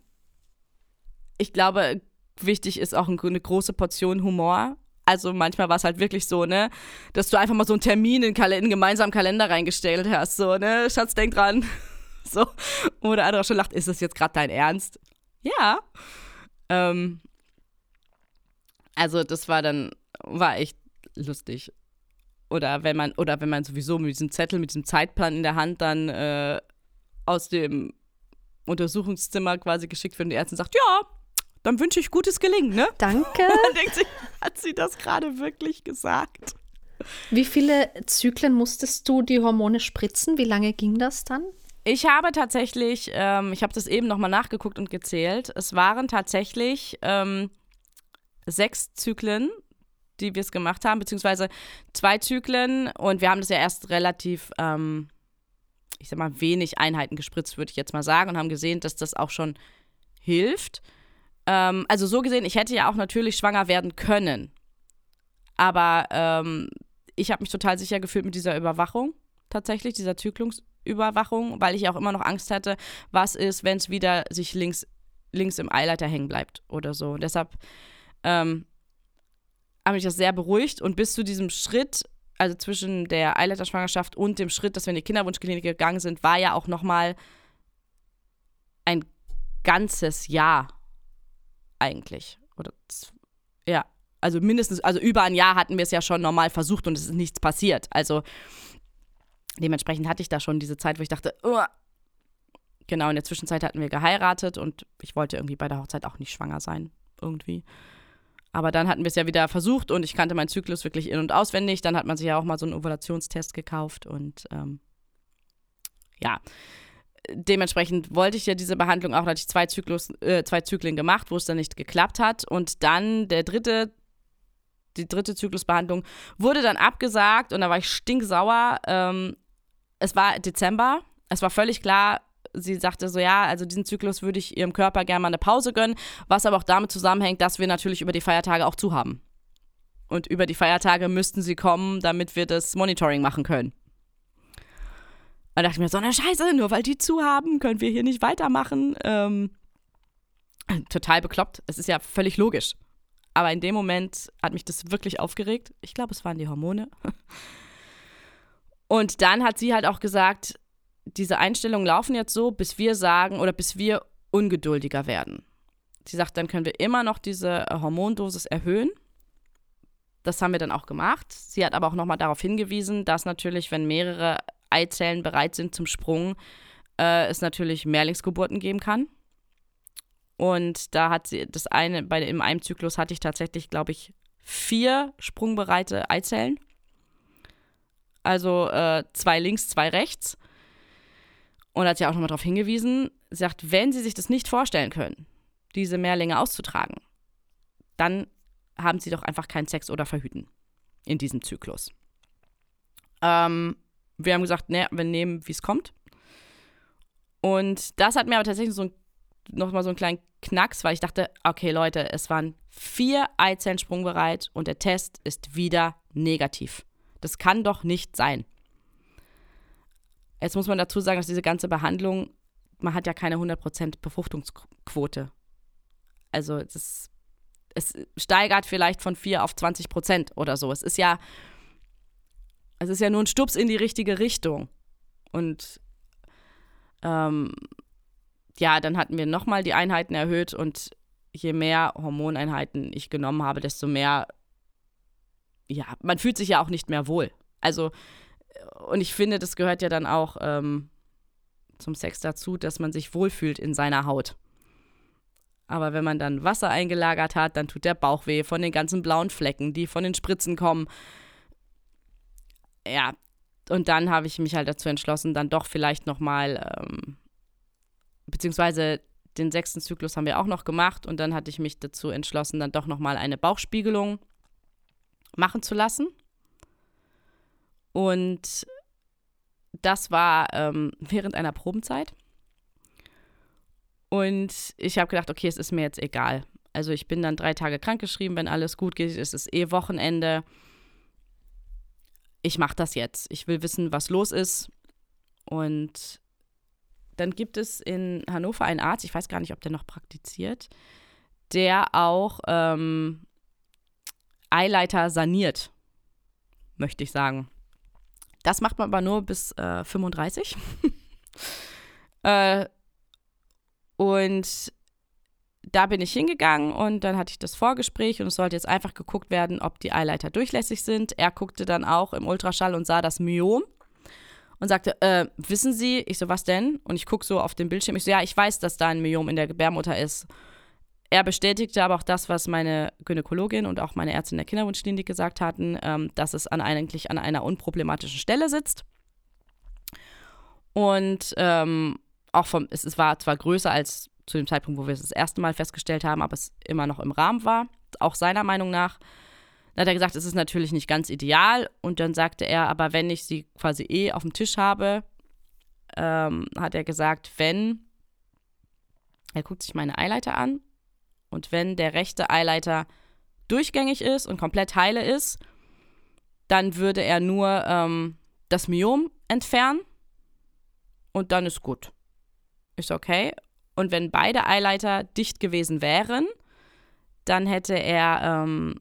ich glaube, wichtig ist auch eine große Portion Humor. Also manchmal war es halt wirklich so, ne, dass du einfach mal so einen Termin in, in einen gemeinsamen Kalender reingestellt hast, so, ne, Schatz, denk dran. so. Oder andere schon lacht, ist das jetzt gerade dein Ernst? Ja. Ähm, also das war dann, war echt lustig. Oder wenn man, oder wenn man sowieso mit diesem Zettel, mit diesem Zeitplan in der Hand dann äh, aus dem Untersuchungszimmer quasi geschickt wird und die Ärztin sagt, ja, dann wünsche ich gutes Gelingen, ne?
Danke.
Man denkt sich, hat sie das gerade wirklich gesagt?
Wie viele Zyklen musstest du die Hormone spritzen? Wie lange ging das dann?
Ich habe tatsächlich, ähm, ich habe das eben nochmal nachgeguckt und gezählt. Es waren tatsächlich ähm, sechs Zyklen, die wir es gemacht haben, beziehungsweise zwei Zyklen und wir haben das ja erst relativ, ähm, ich sag mal, wenig Einheiten gespritzt, würde ich jetzt mal sagen, und haben gesehen, dass das auch schon hilft. Ähm, also so gesehen, ich hätte ja auch natürlich schwanger werden können. Aber ähm, ich habe mich total sicher gefühlt mit dieser Überwachung, tatsächlich, dieser Zyklungsüberwachung, weil ich auch immer noch Angst hatte, was ist, wenn es wieder sich links, links im Eileiter hängen bleibt oder so. Und deshalb ähm, habe ich das sehr beruhigt und bis zu diesem Schritt, also zwischen der Eileiterschwangerschaft und dem Schritt, dass wir in die Kinderwunschklinik gegangen sind, war ja auch nochmal ein ganzes Jahr eigentlich. Oder ja, also mindestens, also über ein Jahr hatten wir es ja schon normal versucht und es ist nichts passiert. Also dementsprechend hatte ich da schon diese Zeit, wo ich dachte, Uah. genau, in der Zwischenzeit hatten wir geheiratet und ich wollte irgendwie bei der Hochzeit auch nicht schwanger sein, irgendwie. Aber dann hatten wir es ja wieder versucht und ich kannte meinen Zyklus wirklich in- und auswendig. Dann hat man sich ja auch mal so einen Ovulationstest gekauft und ähm, ja, dementsprechend wollte ich ja diese Behandlung auch, da hatte ich zwei, Zyklus, äh, zwei Zyklen gemacht, wo es dann nicht geklappt hat. Und dann der dritte, die dritte Zyklusbehandlung wurde dann abgesagt und da war ich stinksauer. Ähm, es war Dezember, es war völlig klar, sie sagte so, ja, also diesen Zyklus würde ich ihrem Körper gerne mal eine Pause gönnen, was aber auch damit zusammenhängt, dass wir natürlich über die Feiertage auch zu haben. Und über die Feiertage müssten sie kommen, damit wir das Monitoring machen können. Da dachte ich mir so, eine Scheiße, nur weil die zu haben, können wir hier nicht weitermachen. Ähm, total bekloppt. Es ist ja völlig logisch. Aber in dem Moment hat mich das wirklich aufgeregt. Ich glaube, es waren die Hormone. Und dann hat sie halt auch gesagt, diese Einstellungen laufen jetzt so, bis wir sagen oder bis wir ungeduldiger werden. Sie sagt, dann können wir immer noch diese Hormondosis erhöhen. Das haben wir dann auch gemacht. Sie hat aber auch nochmal darauf hingewiesen, dass natürlich, wenn mehrere Eizellen bereit sind zum Sprung, äh, es natürlich Mehrlingsgeburten geben kann. Und da hat sie das eine, bei im einem Zyklus hatte ich tatsächlich, glaube ich, vier sprungbereite Eizellen. Also äh, zwei links, zwei rechts. Und hat sie auch nochmal darauf hingewiesen, sagt, wenn sie sich das nicht vorstellen können, diese Mehrlinge auszutragen, dann haben sie doch einfach keinen Sex oder verhüten in diesem Zyklus. Ähm, wir haben gesagt, ne, wir nehmen, wie es kommt. Und das hat mir aber tatsächlich so nochmal so einen kleinen Knacks, weil ich dachte, okay, Leute, es waren vier Eizellen sprungbereit und der Test ist wieder negativ. Das kann doch nicht sein. Jetzt muss man dazu sagen, dass diese ganze Behandlung, man hat ja keine 100% Befruchtungsquote. Also das, es steigert vielleicht von 4 auf 20% oder so. Es ist ja, es ist ja nur ein Stups in die richtige Richtung. Und ähm, ja, dann hatten wir nochmal die Einheiten erhöht und je mehr Hormoneinheiten ich genommen habe, desto mehr, ja, man fühlt sich ja auch nicht mehr wohl. Also und ich finde, das gehört ja dann auch ähm, zum Sex dazu, dass man sich wohlfühlt in seiner Haut. Aber wenn man dann Wasser eingelagert hat, dann tut der Bauch weh von den ganzen blauen Flecken, die von den Spritzen kommen. Ja, und dann habe ich mich halt dazu entschlossen, dann doch vielleicht nochmal, ähm, beziehungsweise den sechsten Zyklus haben wir auch noch gemacht und dann hatte ich mich dazu entschlossen, dann doch nochmal eine Bauchspiegelung machen zu lassen. Und das war ähm, während einer Probenzeit. Und ich habe gedacht, okay, es ist mir jetzt egal. Also ich bin dann drei Tage krankgeschrieben, wenn alles gut geht. Es ist eh Wochenende. Ich mache das jetzt. Ich will wissen, was los ist. Und dann gibt es in Hannover einen Arzt, ich weiß gar nicht, ob der noch praktiziert, der auch ähm, Eileiter saniert, möchte ich sagen. Das macht man aber nur bis äh, 35. äh, und da bin ich hingegangen und dann hatte ich das Vorgespräch und es sollte jetzt einfach geguckt werden, ob die Eileiter durchlässig sind. Er guckte dann auch im Ultraschall und sah das Myom und sagte, äh, wissen Sie, ich so, was denn? Und ich gucke so auf den Bildschirm, ich so, ja, ich weiß, dass da ein Myom in der Gebärmutter ist. Er bestätigte aber auch das, was meine Gynäkologin und auch meine Ärztin der Kinderwunschklinik gesagt hatten, ähm, dass es an, eigentlich an einer unproblematischen Stelle sitzt. Und ähm, auch vom, es, es war zwar größer als zu dem Zeitpunkt, wo wir es das erste Mal festgestellt haben, aber es immer noch im Rahmen war, auch seiner Meinung nach. Dann hat er gesagt, es ist natürlich nicht ganz ideal. Und dann sagte er, aber wenn ich sie quasi eh auf dem Tisch habe, ähm, hat er gesagt, wenn, er guckt sich meine Eileiter an und wenn der rechte Eileiter durchgängig ist und komplett heile ist, dann würde er nur ähm, das Myom entfernen und dann ist gut. Ist okay. Und wenn beide Eileiter dicht gewesen wären, dann hätte er, ähm,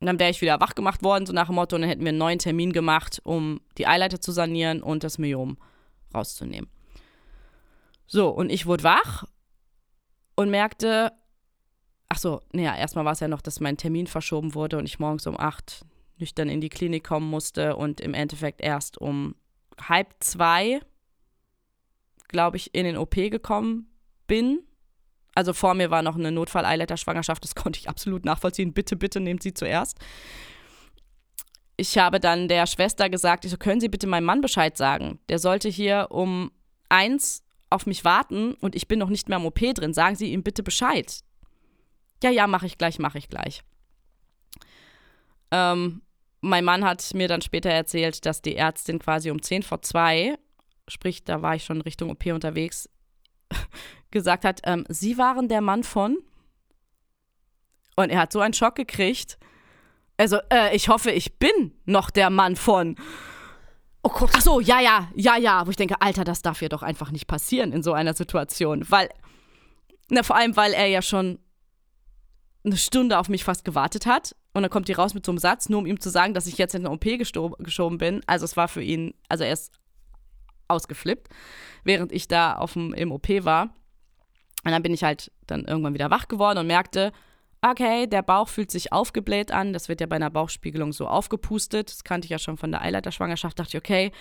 dann wäre ich wieder wach gemacht worden, so nach dem Motto, und dann hätten wir einen neuen Termin gemacht, um die Eileiter zu sanieren und das Myom rauszunehmen. So, und ich wurde wach und merkte, ach so, naja, erstmal war es ja noch, dass mein Termin verschoben wurde und ich morgens um acht nüchtern in die Klinik kommen musste und im Endeffekt erst um halb zwei, glaube ich, in den OP gekommen bin. Also vor mir war noch eine Notfall-Eileiter-Schwangerschaft, das konnte ich absolut nachvollziehen. Bitte, bitte nehmt sie zuerst. Ich habe dann der Schwester gesagt, ich so, können Sie bitte meinem Mann Bescheid sagen? Der sollte hier um eins auf mich warten und ich bin noch nicht mehr im OP drin. Sagen Sie ihm bitte Bescheid. Ja, ja, mache ich gleich, mache ich gleich. Ähm, mein Mann hat mir dann später erzählt, dass die Ärztin quasi um 10 vor 2, sprich, da war ich schon Richtung OP unterwegs, gesagt hat, ähm, Sie waren der Mann von. Und er hat so einen Schock gekriegt. Also, äh, ich hoffe, ich bin noch der Mann von. Oh Gott, ach so, ja, ja, ja, ja. Wo ich denke, Alter, das darf ja doch einfach nicht passieren in so einer Situation. Weil, na, vor allem, weil er ja schon eine Stunde auf mich fast gewartet hat. Und dann kommt die raus mit so einem Satz, nur um ihm zu sagen, dass ich jetzt in eine OP geschoben bin. Also es war für ihn, also er ist ausgeflippt, während ich da auf dem, im OP war. Und dann bin ich halt dann irgendwann wieder wach geworden und merkte, okay, der Bauch fühlt sich aufgebläht an. Das wird ja bei einer Bauchspiegelung so aufgepustet. Das kannte ich ja schon von der Eileiterschwangerschaft. Dachte ich, okay,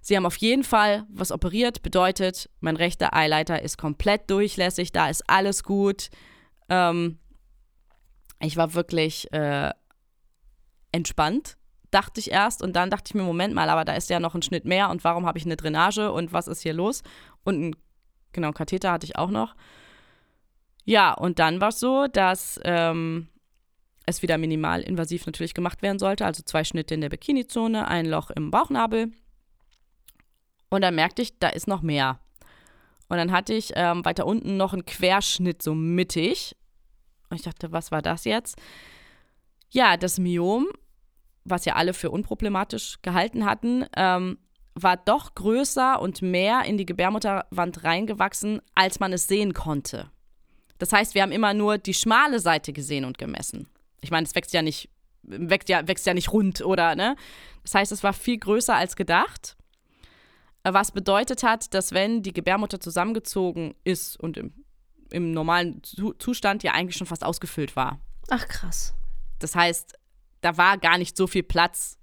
sie haben auf jeden Fall was operiert. Bedeutet, mein rechter Eileiter ist komplett durchlässig. Da ist alles gut. Ähm, ich war wirklich äh, entspannt, dachte ich erst. Und dann dachte ich mir, Moment mal, aber da ist ja noch ein Schnitt mehr. Und warum habe ich eine Drainage? Und was ist hier los? Und ein, genau, Katheter hatte ich auch noch. Ja, und dann war es so, dass ähm, es wieder minimal invasiv natürlich gemacht werden sollte. Also zwei Schnitte in der Bikini-Zone, ein Loch im Bauchnabel. Und dann merkte ich, da ist noch mehr. Und dann hatte ich ähm, weiter unten noch einen Querschnitt so mittig. Und ich dachte, was war das jetzt? Ja, das Myom, was ja alle für unproblematisch gehalten hatten, ähm, war doch größer und mehr in die Gebärmutterwand reingewachsen, als man es sehen konnte. Das heißt, wir haben immer nur die schmale Seite gesehen und gemessen. Ich meine, es wächst ja nicht, wächst ja, wächst ja nicht rund, oder, ne? Das heißt, es war viel größer als gedacht. Was bedeutet hat, dass wenn die Gebärmutter zusammengezogen ist und im, im normalen Zustand ja eigentlich schon fast ausgefüllt war.
Ach krass.
Das heißt, da war gar nicht so viel Platz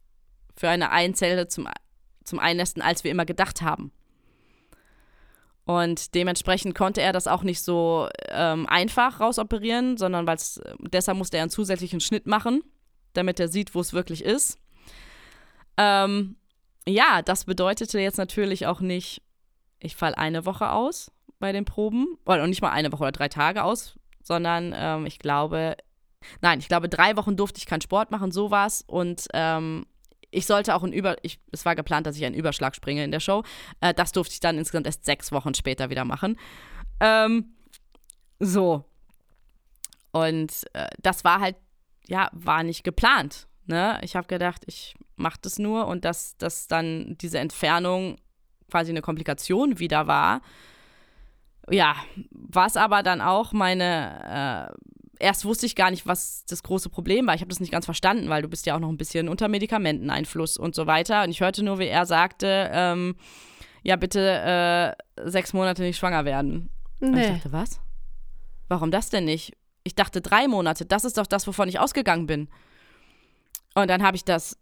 für eine Einzelle zum, zum Einnästen, als wir immer gedacht haben. Und dementsprechend konnte er das auch nicht so ähm, einfach rausoperieren, sondern weil's, deshalb musste er einen zusätzlichen Schnitt machen, damit er sieht, wo es wirklich ist. Ähm, ja, das bedeutete jetzt natürlich auch nicht, ich falle eine Woche aus bei den Proben, oder nicht mal eine Woche oder drei Tage aus, sondern ähm, ich glaube, nein, ich glaube, drei Wochen durfte ich keinen Sport machen, sowas. Und ähm, ich sollte auch einen Über, ich, es war geplant, dass ich einen Überschlag springe in der Show. Äh, das durfte ich dann insgesamt erst sechs Wochen später wieder machen. Ähm, so. Und äh, das war halt, ja, war nicht geplant. Ne? Ich habe gedacht, ich mache das nur und dass, dass dann diese Entfernung quasi eine Komplikation wieder war. Ja, was aber dann auch meine äh, erst wusste ich gar nicht, was das große Problem war. Ich habe das nicht ganz verstanden, weil du bist ja auch noch ein bisschen unter Medikamenteneinfluss und so weiter. Und ich hörte nur, wie er sagte, ähm, ja, bitte äh, sechs Monate nicht schwanger werden. Nee. Und ich dachte, was? Warum das denn nicht? Ich dachte drei Monate. Das ist doch das, wovon ich ausgegangen bin. Und dann habe ich das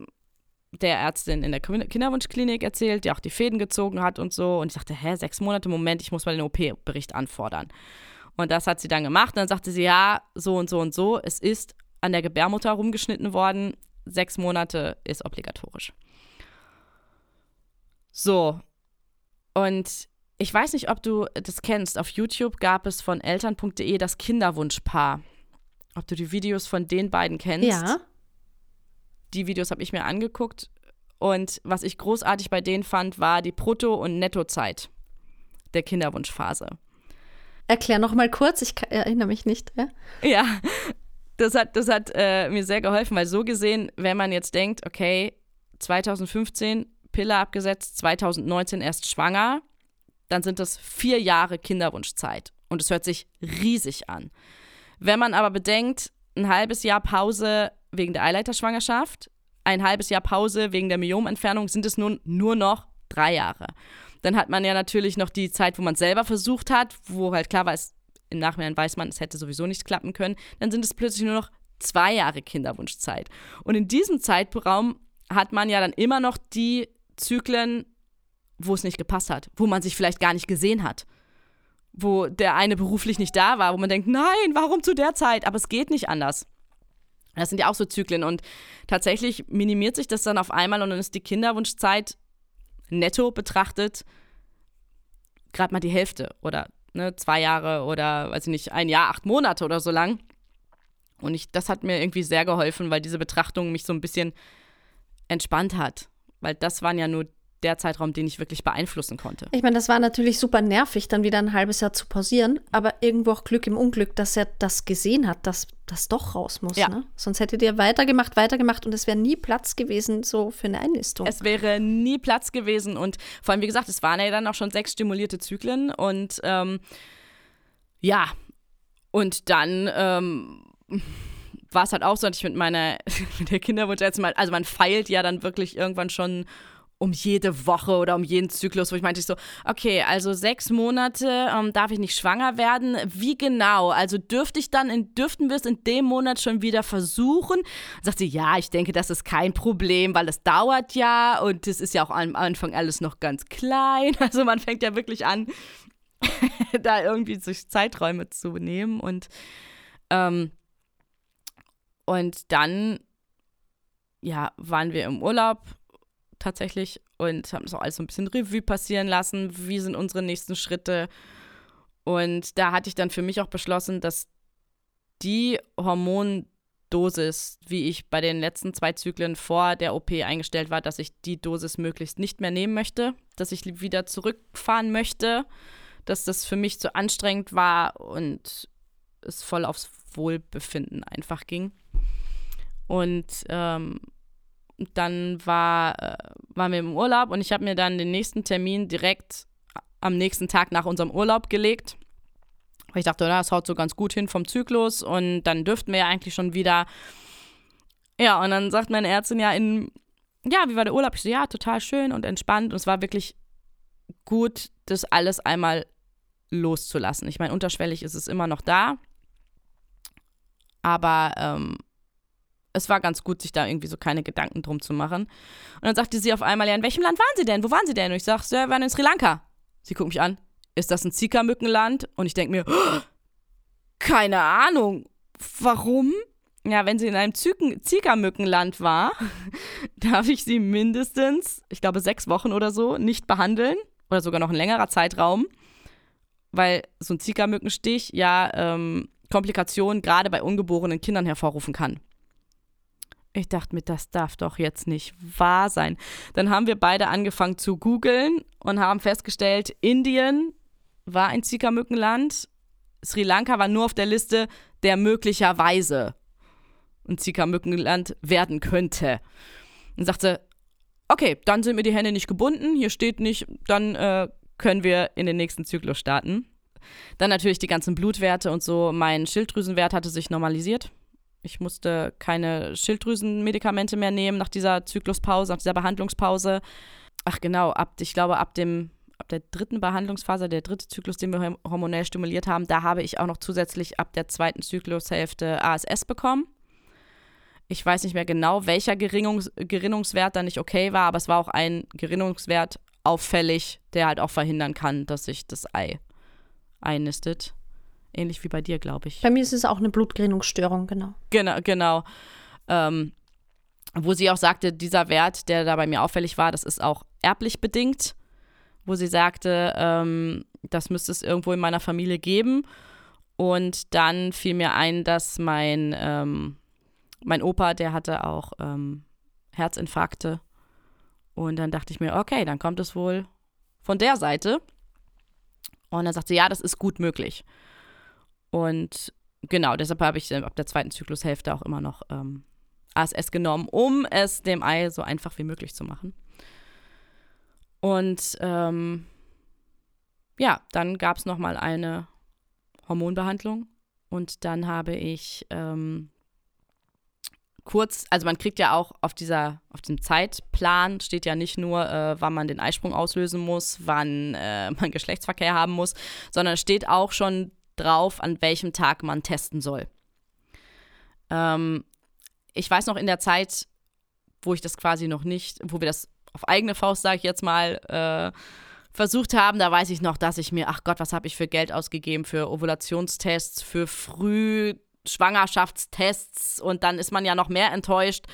der Ärztin in der Kinderwunschklinik erzählt, die auch die Fäden gezogen hat und so. Und ich dachte, hä, sechs Monate, Moment, ich muss mal den OP-Bericht anfordern. Und das hat sie dann gemacht. Und dann sagte sie, ja, so und so und so, es ist an der Gebärmutter rumgeschnitten worden. Sechs Monate ist obligatorisch. So. Und ich weiß nicht, ob du das kennst. Auf YouTube gab es von eltern.de das Kinderwunschpaar. Ob du die Videos von den beiden kennst.
Ja.
Die Videos habe ich mir angeguckt. Und was ich großartig bei denen fand, war die Brutto- und Nettozeit der Kinderwunschphase.
Erklär noch mal kurz, ich erinnere mich nicht. Ja,
ja das hat, das hat äh, mir sehr geholfen, weil so gesehen, wenn man jetzt denkt, okay, 2015 Pille abgesetzt, 2019 erst schwanger, dann sind das vier Jahre Kinderwunschzeit. Und es hört sich riesig an. Wenn man aber bedenkt, ein halbes Jahr Pause wegen der Eileiterschwangerschaft, ein halbes Jahr Pause wegen der Myomentfernung, sind es nun nur noch drei Jahre. Dann hat man ja natürlich noch die Zeit, wo man selber versucht hat, wo halt klar war, es, im Nachhinein weiß man, es hätte sowieso nicht klappen können. Dann sind es plötzlich nur noch zwei Jahre Kinderwunschzeit. Und in diesem Zeitraum hat man ja dann immer noch die Zyklen, wo es nicht gepasst hat, wo man sich vielleicht gar nicht gesehen hat, wo der eine beruflich nicht da war, wo man denkt, nein, warum zu der Zeit? Aber es geht nicht anders. Das sind ja auch so Zyklen und tatsächlich minimiert sich das dann auf einmal und dann ist die Kinderwunschzeit netto betrachtet gerade mal die Hälfte oder ne, zwei Jahre oder weiß ich nicht, ein Jahr, acht Monate oder so lang. Und ich, das hat mir irgendwie sehr geholfen, weil diese Betrachtung mich so ein bisschen entspannt hat. Weil das waren ja nur der Zeitraum, den ich wirklich beeinflussen konnte.
Ich meine, das war natürlich super nervig, dann wieder ein halbes Jahr zu pausieren, aber irgendwo auch Glück im Unglück, dass er das gesehen hat, dass das doch raus muss. Ja. Ne? Sonst hättet ihr weitergemacht, weitergemacht und es wäre nie Platz gewesen so für eine Einlistung.
Es wäre nie Platz gewesen und vor allem, wie gesagt, es waren ja dann auch schon sechs stimulierte Zyklen und ähm, ja, und dann ähm, war es halt auch so, dass ich mit meiner mit der Kinderwunsch jetzt mal, also man feilt ja dann wirklich irgendwann schon um jede Woche oder um jeden Zyklus, wo ich meinte ich so, okay, also sechs Monate ähm, darf ich nicht schwanger werden. Wie genau? Also dürfte ich dann, in, dürften wir es in dem Monat schon wieder versuchen? Sagt sie, ja, ich denke, das ist kein Problem, weil es dauert ja und es ist ja auch am Anfang alles noch ganz klein. Also man fängt ja wirklich an, da irgendwie sich Zeiträume zu nehmen und ähm, und dann ja, waren wir im Urlaub tatsächlich und haben das auch alles so ein bisschen Revue passieren lassen. Wie sind unsere nächsten Schritte? Und da hatte ich dann für mich auch beschlossen, dass die Hormondosis, wie ich bei den letzten zwei Zyklen vor der OP eingestellt war, dass ich die Dosis möglichst nicht mehr nehmen möchte, dass ich wieder zurückfahren möchte, dass das für mich zu anstrengend war und es voll aufs Wohlbefinden einfach ging. Und ähm, dann war, äh, waren wir im Urlaub und ich habe mir dann den nächsten Termin direkt am nächsten Tag nach unserem Urlaub gelegt. Weil ich dachte, das haut so ganz gut hin vom Zyklus und dann dürften wir ja eigentlich schon wieder. Ja, und dann sagt meine Ärztin ja in, ja, wie war der Urlaub? Ich so, ja, total schön und entspannt. Und es war wirklich gut, das alles einmal loszulassen. Ich meine, unterschwellig ist es immer noch da. Aber ähm, es war ganz gut, sich da irgendwie so keine Gedanken drum zu machen. Und dann sagte sie auf einmal, ja, in welchem Land waren Sie denn? Wo waren Sie denn? Und ich sage, wir waren in Sri Lanka. Sie guckt mich an, ist das ein Zika-Mückenland? Und ich denke mir, oh, keine Ahnung. Warum? Ja, wenn sie in einem Zika-Mückenland war, darf ich sie mindestens, ich glaube, sechs Wochen oder so nicht behandeln. Oder sogar noch ein längerer Zeitraum. Weil so ein Zika-Mückenstich ja ähm, Komplikationen gerade bei ungeborenen Kindern hervorrufen kann. Ich dachte mir, das darf doch jetzt nicht wahr sein. Dann haben wir beide angefangen zu googeln und haben festgestellt, Indien war ein Zika-Mückenland, Sri Lanka war nur auf der Liste, der möglicherweise ein Zika-Mückenland werden könnte. Und sagte, okay, dann sind mir die Hände nicht gebunden, hier steht nicht, dann äh, können wir in den nächsten Zyklus starten. Dann natürlich die ganzen Blutwerte und so. Mein Schilddrüsenwert hatte sich normalisiert. Ich musste keine Schilddrüsenmedikamente mehr nehmen nach dieser Zykluspause, nach dieser Behandlungspause. Ach genau, ab, ich glaube, ab dem ab der dritten Behandlungsphase, der dritte Zyklus, den wir hormonell stimuliert haben, da habe ich auch noch zusätzlich ab der zweiten Zyklushälfte ASS bekommen. Ich weiß nicht mehr genau, welcher Geringungs Gerinnungswert da nicht okay war, aber es war auch ein Gerinnungswert auffällig, der halt auch verhindern kann, dass sich das Ei einnistet. Ähnlich wie bei dir, glaube ich.
Bei mir ist es auch eine Blutgerinnungsstörung, genau.
Genau, genau. Ähm, wo sie auch sagte, dieser Wert, der da bei mir auffällig war, das ist auch erblich bedingt. Wo sie sagte, ähm, das müsste es irgendwo in meiner Familie geben. Und dann fiel mir ein, dass mein, ähm, mein Opa, der hatte auch ähm, Herzinfarkte. Und dann dachte ich mir, okay, dann kommt es wohl von der Seite. Und dann sagte sie, ja, das ist gut möglich. Und genau, deshalb habe ich ab der zweiten Zyklushälfte auch immer noch ähm, ASS genommen, um es dem Ei so einfach wie möglich zu machen. Und ähm, ja, dann gab es nochmal eine Hormonbehandlung und dann habe ich ähm, kurz, also man kriegt ja auch auf dieser, auf dem Zeitplan steht ja nicht nur, äh, wann man den Eisprung auslösen muss, wann äh, man Geschlechtsverkehr haben muss, sondern steht auch schon drauf, an welchem Tag man testen soll. Ähm, ich weiß noch in der Zeit, wo ich das quasi noch nicht, wo wir das auf eigene Faust, sage ich jetzt mal, äh, versucht haben, da weiß ich noch, dass ich mir, ach Gott, was habe ich für Geld ausgegeben für Ovulationstests, für früh Schwangerschaftstests und dann ist man ja noch mehr enttäuscht,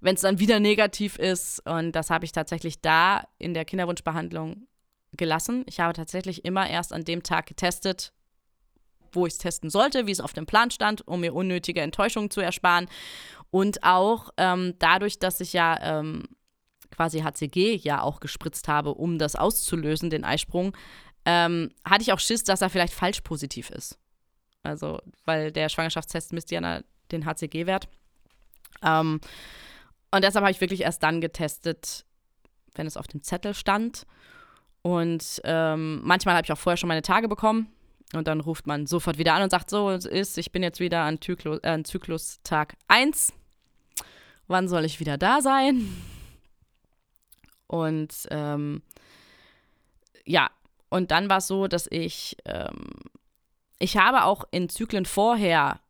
wenn es dann wieder negativ ist. Und das habe ich tatsächlich da in der Kinderwunschbehandlung gelassen. Ich habe tatsächlich immer erst an dem Tag getestet, wo ich es testen sollte, wie es auf dem Plan stand, um mir unnötige Enttäuschungen zu ersparen. Und auch ähm, dadurch, dass ich ja ähm, quasi HCG ja auch gespritzt habe, um das auszulösen, den Eisprung, ähm, hatte ich auch Schiss, dass er vielleicht falsch positiv ist. Also, weil der Schwangerschaftstest misst ja den HCG-Wert. Ähm, und deshalb habe ich wirklich erst dann getestet, wenn es auf dem Zettel stand. Und ähm, manchmal habe ich auch vorher schon meine Tage bekommen. Und dann ruft man sofort wieder an und sagt, so, es ist, ich bin jetzt wieder an, Zyklus, äh, an Zyklustag 1. Wann soll ich wieder da sein? Und ähm, ja, und dann war es so, dass ich ähm, ich habe auch in Zyklen vorher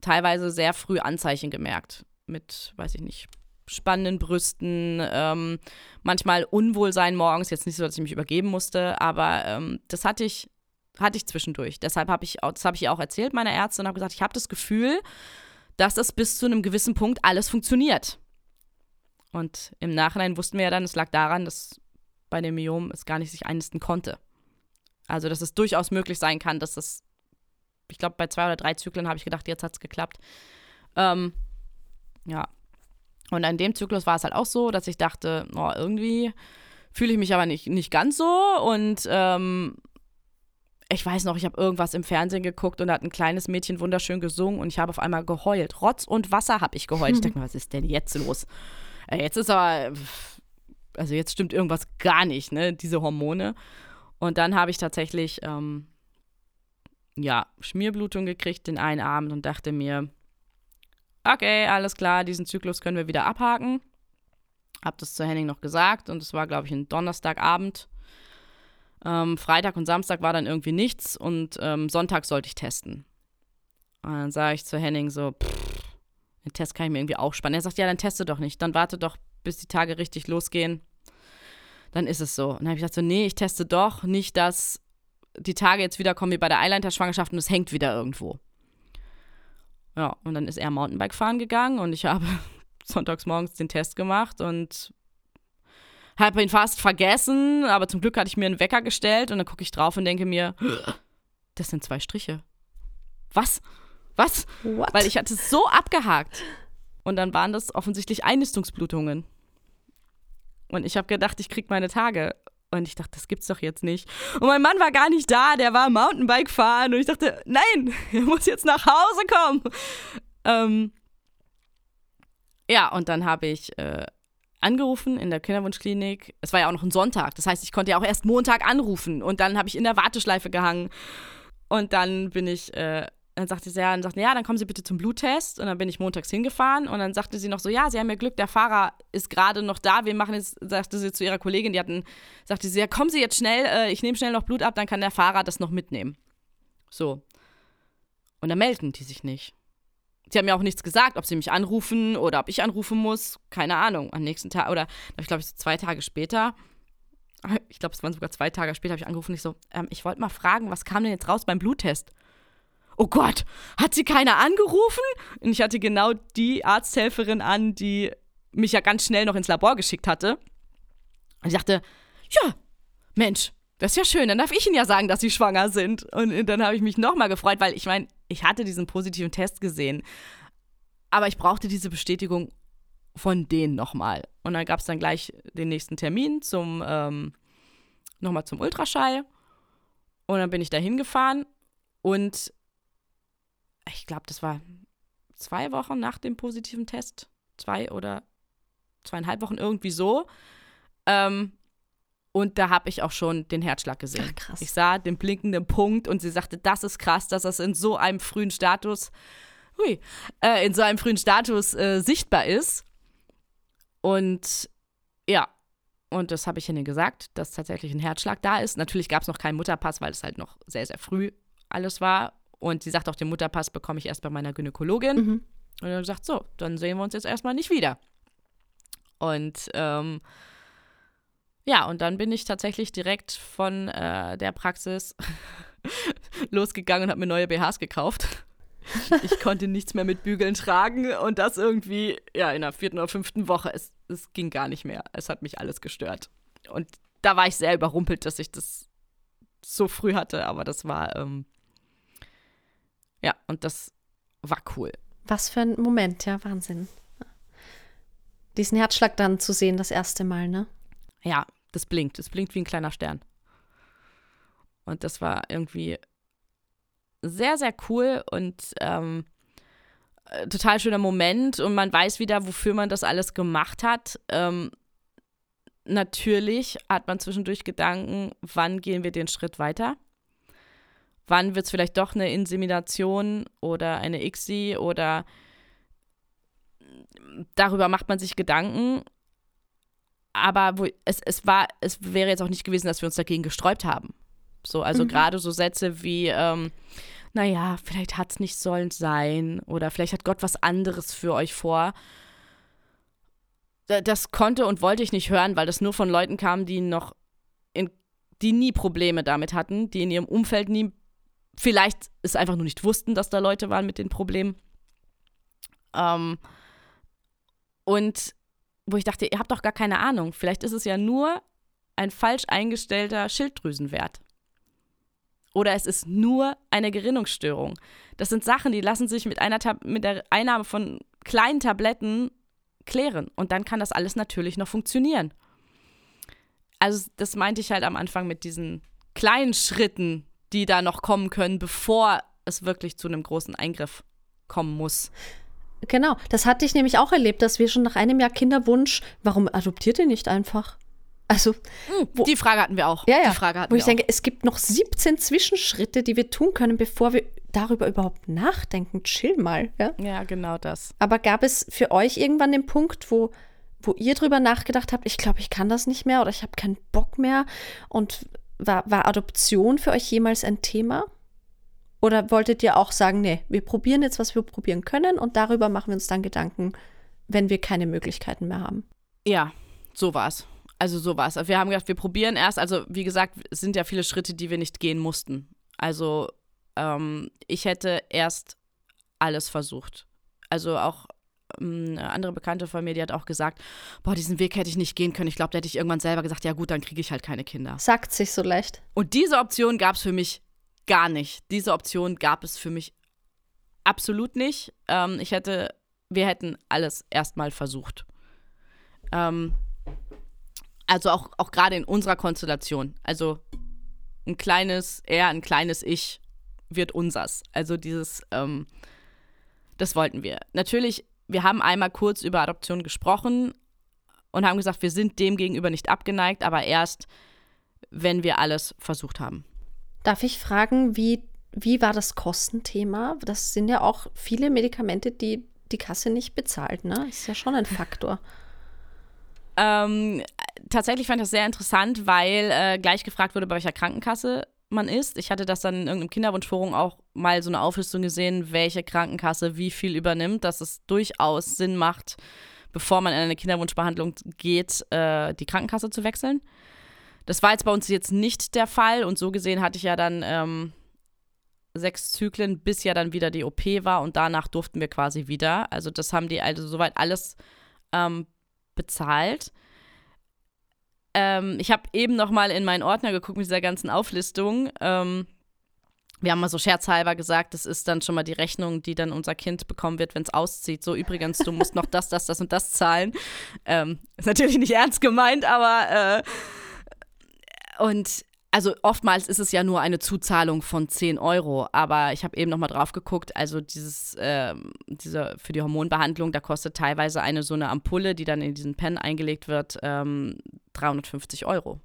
teilweise sehr früh Anzeichen gemerkt. Mit, weiß ich nicht, spannenden Brüsten, ähm, manchmal Unwohlsein morgens. Jetzt nicht so, dass ich mich übergeben musste, aber ähm, das hatte ich, hatte ich zwischendurch. Deshalb habe ich, das habe ich auch erzählt meiner Ärztin und habe gesagt, ich habe das Gefühl, dass das bis zu einem gewissen Punkt alles funktioniert. Und im Nachhinein wussten wir ja dann, es lag daran, dass bei dem Myom es gar nicht sich einnisten konnte. Also, dass es durchaus möglich sein kann, dass das, ich glaube, bei zwei oder drei Zyklen habe ich gedacht, jetzt hat es geklappt. Ähm, ja. Und an dem Zyklus war es halt auch so, dass ich dachte, oh, irgendwie fühle ich mich aber nicht, nicht ganz so. Und ähm, ich weiß noch, ich habe irgendwas im Fernsehen geguckt und da hat ein kleines Mädchen wunderschön gesungen und ich habe auf einmal geheult. Rotz und Wasser habe ich geheult. Ich dachte mir, was ist denn jetzt los? Äh, jetzt ist aber, also jetzt stimmt irgendwas gar nicht, ne? Diese Hormone. Und dann habe ich tatsächlich, ähm, ja, Schmierblutung gekriegt den einen Abend und dachte mir, okay, alles klar, diesen Zyklus können wir wieder abhaken. Hab das zu Henning noch gesagt und es war, glaube ich, ein Donnerstagabend. Ähm, Freitag und Samstag war dann irgendwie nichts und ähm, Sonntag sollte ich testen. Und dann sage ich zu Henning so, pff, den Test kann ich mir irgendwie auch spannen. Er sagt, ja, dann teste doch nicht. Dann warte doch, bis die Tage richtig losgehen dann ist es so. Und dann habe ich gesagt, so, nee, ich teste doch nicht, dass die Tage jetzt wieder kommen wie bei der Eileiter-Schwangerschaft und es hängt wieder irgendwo. Ja, und dann ist er Mountainbike fahren gegangen und ich habe sonntags morgens den Test gemacht und habe ihn fast vergessen, aber zum Glück hatte ich mir einen Wecker gestellt und dann gucke ich drauf und denke mir, das sind zwei Striche. Was? Was? What? Weil ich hatte es so abgehakt. Und dann waren das offensichtlich Einnistungsblutungen. Und ich habe gedacht, ich krieg meine Tage. Und ich dachte, das gibt's doch jetzt nicht. Und mein Mann war gar nicht da, der war Mountainbike fahren. Und ich dachte, nein, er muss jetzt nach Hause kommen. Ähm, ja, und dann habe ich äh, angerufen in der Kinderwunschklinik. Es war ja auch noch ein Sonntag. Das heißt, ich konnte ja auch erst Montag anrufen. Und dann habe ich in der Warteschleife gehangen. Und dann bin ich äh, dann sagte sie, ja, dann sagte, ja, dann kommen Sie bitte zum Bluttest. Und dann bin ich montags hingefahren und dann sagte sie noch so, ja, Sie haben ja Glück, der Fahrer ist gerade noch da. Wir machen jetzt, sagte sie zu ihrer Kollegin, die hatten, sagte sie, ja, kommen Sie jetzt schnell, äh, ich nehme schnell noch Blut ab, dann kann der Fahrer das noch mitnehmen. So. Und dann melden die sich nicht. Sie haben mir auch nichts gesagt, ob sie mich anrufen oder ob ich anrufen muss. Keine Ahnung. Am nächsten Tag oder ich glaube, so zwei Tage später ich glaube, es waren sogar zwei Tage später, habe ich angerufen ich so, ähm, ich wollte mal fragen, was kam denn jetzt raus beim Bluttest? Oh Gott, hat sie keiner angerufen? Und ich hatte genau die Arzthelferin an, die mich ja ganz schnell noch ins Labor geschickt hatte. Und ich dachte, ja, Mensch, das ist ja schön, dann darf ich Ihnen ja sagen, dass Sie schwanger sind. Und dann habe ich mich nochmal gefreut, weil ich meine, ich hatte diesen positiven Test gesehen. Aber ich brauchte diese Bestätigung von denen nochmal. Und dann gab es dann gleich den nächsten Termin zum, ähm, nochmal zum Ultraschall. Und dann bin ich da hingefahren und ich glaube, das war zwei Wochen nach dem positiven Test. Zwei oder zweieinhalb Wochen irgendwie so. Ähm, und da habe ich auch schon den Herzschlag gesehen.
Ach, krass.
Ich sah den blinkenden Punkt und sie sagte, das ist krass, dass das in so einem frühen Status, hui, äh, in so einem frühen Status äh, sichtbar ist. Und ja, und das habe ich ihnen gesagt, dass tatsächlich ein Herzschlag da ist. Natürlich gab es noch keinen Mutterpass, weil es halt noch sehr, sehr früh alles war. Und sie sagt auch, den Mutterpass bekomme ich erst bei meiner Gynäkologin. Mhm. Und dann sagt so, dann sehen wir uns jetzt erstmal nicht wieder. Und ähm, ja, und dann bin ich tatsächlich direkt von äh, der Praxis losgegangen und habe mir neue BHs gekauft. Ich konnte nichts mehr mit Bügeln tragen und das irgendwie, ja, in der vierten oder fünften Woche. Es, es ging gar nicht mehr. Es hat mich alles gestört. Und da war ich sehr überrumpelt, dass ich das so früh hatte, aber das war, ähm, ja, und das war cool.
Was für ein Moment, ja, Wahnsinn diesen Herzschlag dann zu sehen, das erste Mal, ne?
Ja, das blinkt. Das blinkt wie ein kleiner Stern. Und das war irgendwie sehr, sehr cool und ähm, äh, total schöner Moment. Und man weiß wieder, wofür man das alles gemacht hat. Ähm, natürlich hat man zwischendurch Gedanken, wann gehen wir den Schritt weiter? Wann wird es vielleicht doch eine Insemination oder eine ICSI oder darüber macht man sich Gedanken. Aber wo, es, es war, es wäre jetzt auch nicht gewesen, dass wir uns dagegen gesträubt haben. So, also mhm. gerade so Sätze wie, ähm, naja, vielleicht hat es nicht sollen sein oder vielleicht hat Gott was anderes für euch vor. Das konnte und wollte ich nicht hören, weil das nur von Leuten kam, die noch in, die nie Probleme damit hatten, die in ihrem Umfeld nie, vielleicht es einfach nur nicht wussten, dass da Leute waren mit den Problemen. Ähm, und wo ich dachte, ihr habt doch gar keine Ahnung. Vielleicht ist es ja nur ein falsch eingestellter Schilddrüsenwert. Oder es ist nur eine Gerinnungsstörung. Das sind Sachen, die lassen sich mit, einer mit der Einnahme von kleinen Tabletten klären. Und dann kann das alles natürlich noch funktionieren. Also das meinte ich halt am Anfang mit diesen kleinen Schritten, die da noch kommen können, bevor es wirklich zu einem großen Eingriff kommen muss.
Genau, das hatte ich nämlich auch erlebt, dass wir schon nach einem Jahr Kinderwunsch, warum adoptiert ihr nicht einfach? Also,
hm, wo, die Frage hatten wir auch.
Ja, ja.
Die Frage hatten
wo ich denke, es gibt noch 17 Zwischenschritte, die wir tun können, bevor wir darüber überhaupt nachdenken. Chill mal. Ja,
ja genau das.
Aber gab es für euch irgendwann den Punkt, wo, wo ihr drüber nachgedacht habt, ich glaube, ich kann das nicht mehr oder ich habe keinen Bock mehr? Und war, war Adoption für euch jemals ein Thema? Oder wolltet ihr auch sagen, nee, wir probieren jetzt, was wir probieren können und darüber machen wir uns dann Gedanken, wenn wir keine Möglichkeiten mehr haben?
Ja, so war es. Also so war es. Wir haben gedacht, wir probieren erst. Also wie gesagt, es sind ja viele Schritte, die wir nicht gehen mussten. Also ähm, ich hätte erst alles versucht. Also auch ähm, eine andere Bekannte von mir, die hat auch gesagt, boah, diesen Weg hätte ich nicht gehen können. Ich glaube, da hätte ich irgendwann selber gesagt, ja gut, dann kriege ich halt keine Kinder.
Sagt sich so leicht.
Und diese Option gab es für mich gar nicht. Diese Option gab es für mich absolut nicht. Ähm, ich hätte, wir hätten alles erstmal versucht. Ähm, also auch, auch gerade in unserer Konstellation. Also ein kleines, eher ein kleines Ich wird unsers. Also dieses, ähm, das wollten wir. Natürlich, wir haben einmal kurz über Adoption gesprochen und haben gesagt, wir sind dem gegenüber nicht abgeneigt, aber erst, wenn wir alles versucht haben.
Darf ich fragen, wie, wie war das Kostenthema? Das sind ja auch viele Medikamente, die die Kasse nicht bezahlt, ne? Ist ja schon ein Faktor.
Ähm, tatsächlich fand ich das sehr interessant, weil äh, gleich gefragt wurde, bei welcher Krankenkasse man ist. Ich hatte das dann in irgendeinem Kinderwunschforum auch mal so eine Auflistung gesehen, welche Krankenkasse wie viel übernimmt, dass es durchaus Sinn macht, bevor man in eine Kinderwunschbehandlung geht, äh, die Krankenkasse zu wechseln. Das war jetzt bei uns jetzt nicht der Fall und so gesehen hatte ich ja dann ähm, sechs Zyklen, bis ja dann wieder die OP war und danach durften wir quasi wieder. Also das haben die also soweit alles ähm, bezahlt. Ähm, ich habe eben noch mal in meinen Ordner geguckt mit dieser ganzen Auflistung. Ähm, wir haben mal so scherzhalber gesagt, das ist dann schon mal die Rechnung, die dann unser Kind bekommen wird, wenn es auszieht. So übrigens, du musst noch das, das, das und das zahlen. Ähm, ist natürlich nicht ernst gemeint, aber äh, und also oftmals ist es ja nur eine Zuzahlung von 10 Euro, aber ich habe eben nochmal drauf geguckt, also dieses, äh, diese, für die Hormonbehandlung, da kostet teilweise eine so eine Ampulle, die dann in diesen Pen eingelegt wird, ähm, 350 Euro.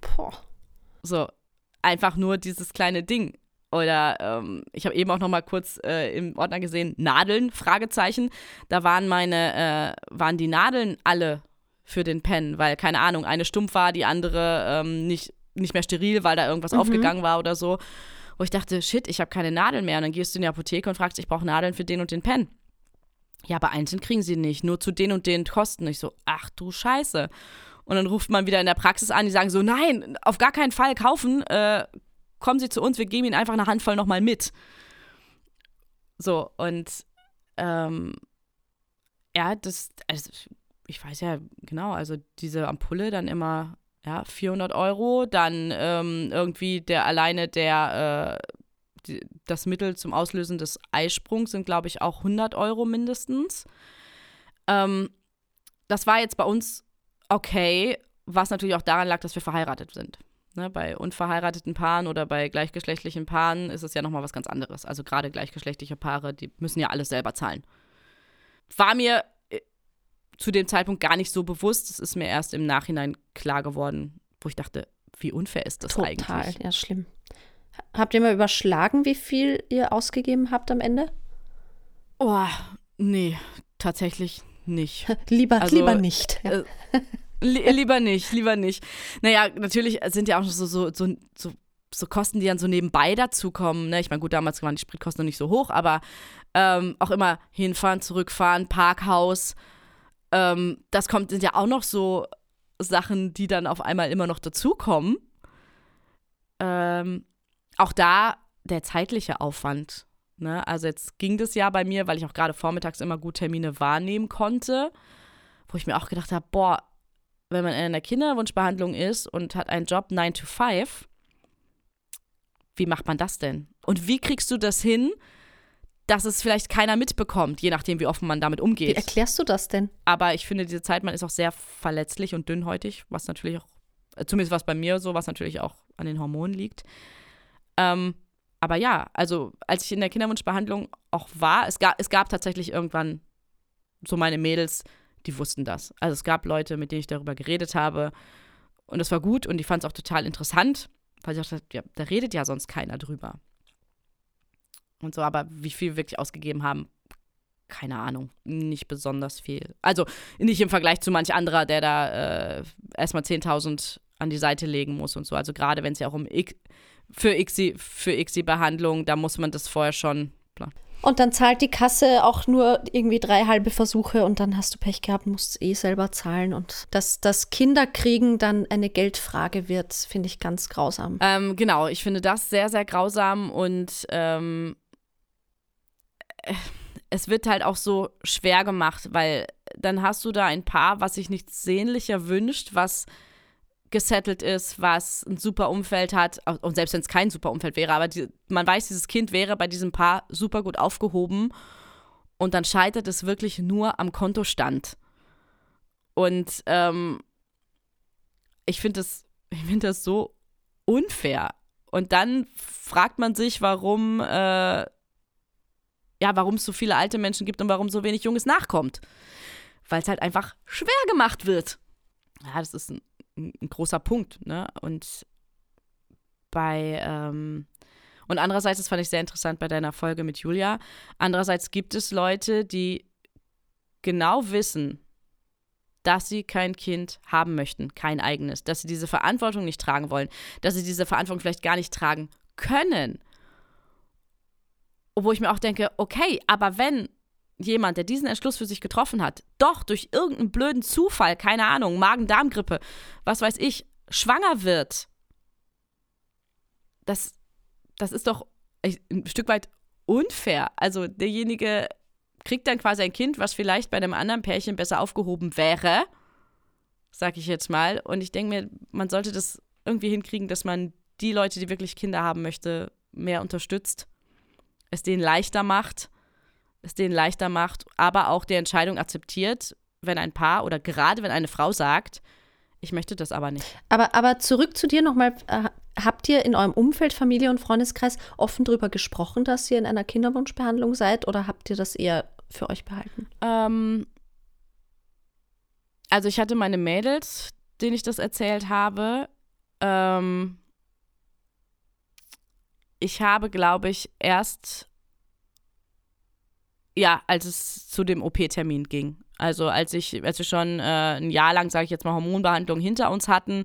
Boah.
So, einfach nur dieses kleine Ding. Oder ähm, ich habe eben auch noch mal kurz äh, im Ordner gesehen, Nadeln, Fragezeichen. Da waren meine, äh, waren die Nadeln alle für den Pen, weil, keine Ahnung, eine stumpf war, die andere ähm, nicht nicht mehr steril, weil da irgendwas mhm. aufgegangen war oder so. Wo ich dachte, shit, ich habe keine Nadeln mehr. Und dann gehst du in die Apotheke und fragst, ich brauche Nadeln für den und den Pen. Ja, aber einzeln kriegen sie nicht, nur zu den und den Kosten. Ich so, ach du Scheiße. Und dann ruft man wieder in der Praxis an, die sagen so, nein, auf gar keinen Fall kaufen, äh, kommen Sie zu uns, wir geben Ihnen einfach eine Handvoll nochmal mit. So, und ähm, ja, das, also ich weiß ja genau, also diese Ampulle dann immer ja, 400 Euro. Dann ähm, irgendwie der alleine der, äh, die, das Mittel zum Auslösen des Eisprungs sind, glaube ich, auch 100 Euro mindestens. Ähm, das war jetzt bei uns okay, was natürlich auch daran lag, dass wir verheiratet sind. Ne, bei unverheirateten Paaren oder bei gleichgeschlechtlichen Paaren ist es ja nochmal was ganz anderes. Also gerade gleichgeschlechtliche Paare, die müssen ja alles selber zahlen. War mir zu dem Zeitpunkt gar nicht so bewusst. Es ist mir erst im Nachhinein klar geworden, wo ich dachte, wie unfair ist das
Total,
eigentlich?
Total, ja, schlimm. Habt ihr mal überschlagen, wie viel ihr ausgegeben habt am Ende?
Oh, nee, tatsächlich nicht.
lieber, also, lieber nicht. Ja. Äh,
li lieber nicht, lieber nicht. Naja, natürlich sind ja auch so, so, so, so, so Kosten, die dann so nebenbei dazukommen. Ne? Ich meine, gut, damals waren die Spritkosten noch nicht so hoch, aber ähm, auch immer hinfahren, zurückfahren, Parkhaus, ähm, das kommt, sind ja auch noch so Sachen, die dann auf einmal immer noch dazukommen. Ähm, auch da der zeitliche Aufwand. Ne? Also jetzt ging das ja bei mir, weil ich auch gerade vormittags immer gut Termine wahrnehmen konnte, wo ich mir auch gedacht habe, boah, wenn man in einer Kinderwunschbehandlung ist und hat einen Job 9 to 5, wie macht man das denn? Und wie kriegst du das hin, dass es vielleicht keiner mitbekommt, je nachdem, wie offen man damit umgeht. Wie
erklärst du das denn?
Aber ich finde, diese Zeit, man ist auch sehr verletzlich und dünnhäutig, was natürlich auch, äh, zumindest was bei mir so, was natürlich auch an den Hormonen liegt. Ähm, aber ja, also als ich in der Kinderwunschbehandlung auch war, es gab, es gab tatsächlich irgendwann so meine Mädels, die wussten das. Also es gab Leute, mit denen ich darüber geredet habe und das war gut und ich fand es auch total interessant, weil ich dachte, ja, da redet ja sonst keiner drüber und so, aber wie viel wir wirklich ausgegeben haben, keine Ahnung, nicht besonders viel. Also nicht im Vergleich zu manch anderer, der da äh, erstmal 10.000 an die Seite legen muss und so. Also gerade wenn es ja auch um X, für ICSI, für ICSI-Behandlung, da muss man das vorher schon. Bla.
Und dann zahlt die Kasse auch nur irgendwie drei halbe Versuche und dann hast du Pech gehabt, musst eh selber zahlen. Und dass das Kinderkriegen dann eine Geldfrage wird, finde ich ganz grausam.
Ähm, genau, ich finde das sehr, sehr grausam und ähm, es wird halt auch so schwer gemacht, weil dann hast du da ein Paar, was sich nichts sehnlicher wünscht, was gesettelt ist, was ein super Umfeld hat, und selbst wenn es kein super Umfeld wäre, aber die, man weiß, dieses Kind wäre bei diesem Paar super gut aufgehoben und dann scheitert es wirklich nur am Kontostand. Und ähm, ich finde das, find das so unfair. Und dann fragt man sich, warum äh, ja, warum es so viele alte Menschen gibt und warum so wenig Junges nachkommt. Weil es halt einfach schwer gemacht wird. Ja, das ist ein, ein großer Punkt, ne? Und bei, ähm, und andererseits, das fand ich sehr interessant bei deiner Folge mit Julia, andererseits gibt es Leute, die genau wissen, dass sie kein Kind haben möchten, kein eigenes, dass sie diese Verantwortung nicht tragen wollen, dass sie diese Verantwortung vielleicht gar nicht tragen können wo ich mir auch denke, okay, aber wenn jemand, der diesen Entschluss für sich getroffen hat, doch durch irgendeinen blöden Zufall, keine Ahnung, Magen-Darm-Grippe, was weiß ich, schwanger wird, das, das ist doch ein Stück weit unfair. Also derjenige kriegt dann quasi ein Kind, was vielleicht bei einem anderen Pärchen besser aufgehoben wäre, sag ich jetzt mal. Und ich denke mir, man sollte das irgendwie hinkriegen, dass man die Leute, die wirklich Kinder haben möchte, mehr unterstützt, es denen leichter macht, es denen leichter macht, aber auch die Entscheidung akzeptiert, wenn ein Paar oder gerade wenn eine Frau sagt, ich möchte das aber nicht.
Aber, aber zurück zu dir nochmal. Äh, habt ihr in eurem Umfeld, Familie und Freundeskreis offen darüber gesprochen, dass ihr in einer Kinderwunschbehandlung seid oder habt ihr das eher für euch behalten?
Ähm, also ich hatte meine Mädels, denen ich das erzählt habe. Ähm, ich habe, glaube ich, erst, ja, als es zu dem OP-Termin ging. Also als ich, als wir schon äh, ein Jahr lang, sage ich jetzt mal, Hormonbehandlung hinter uns hatten,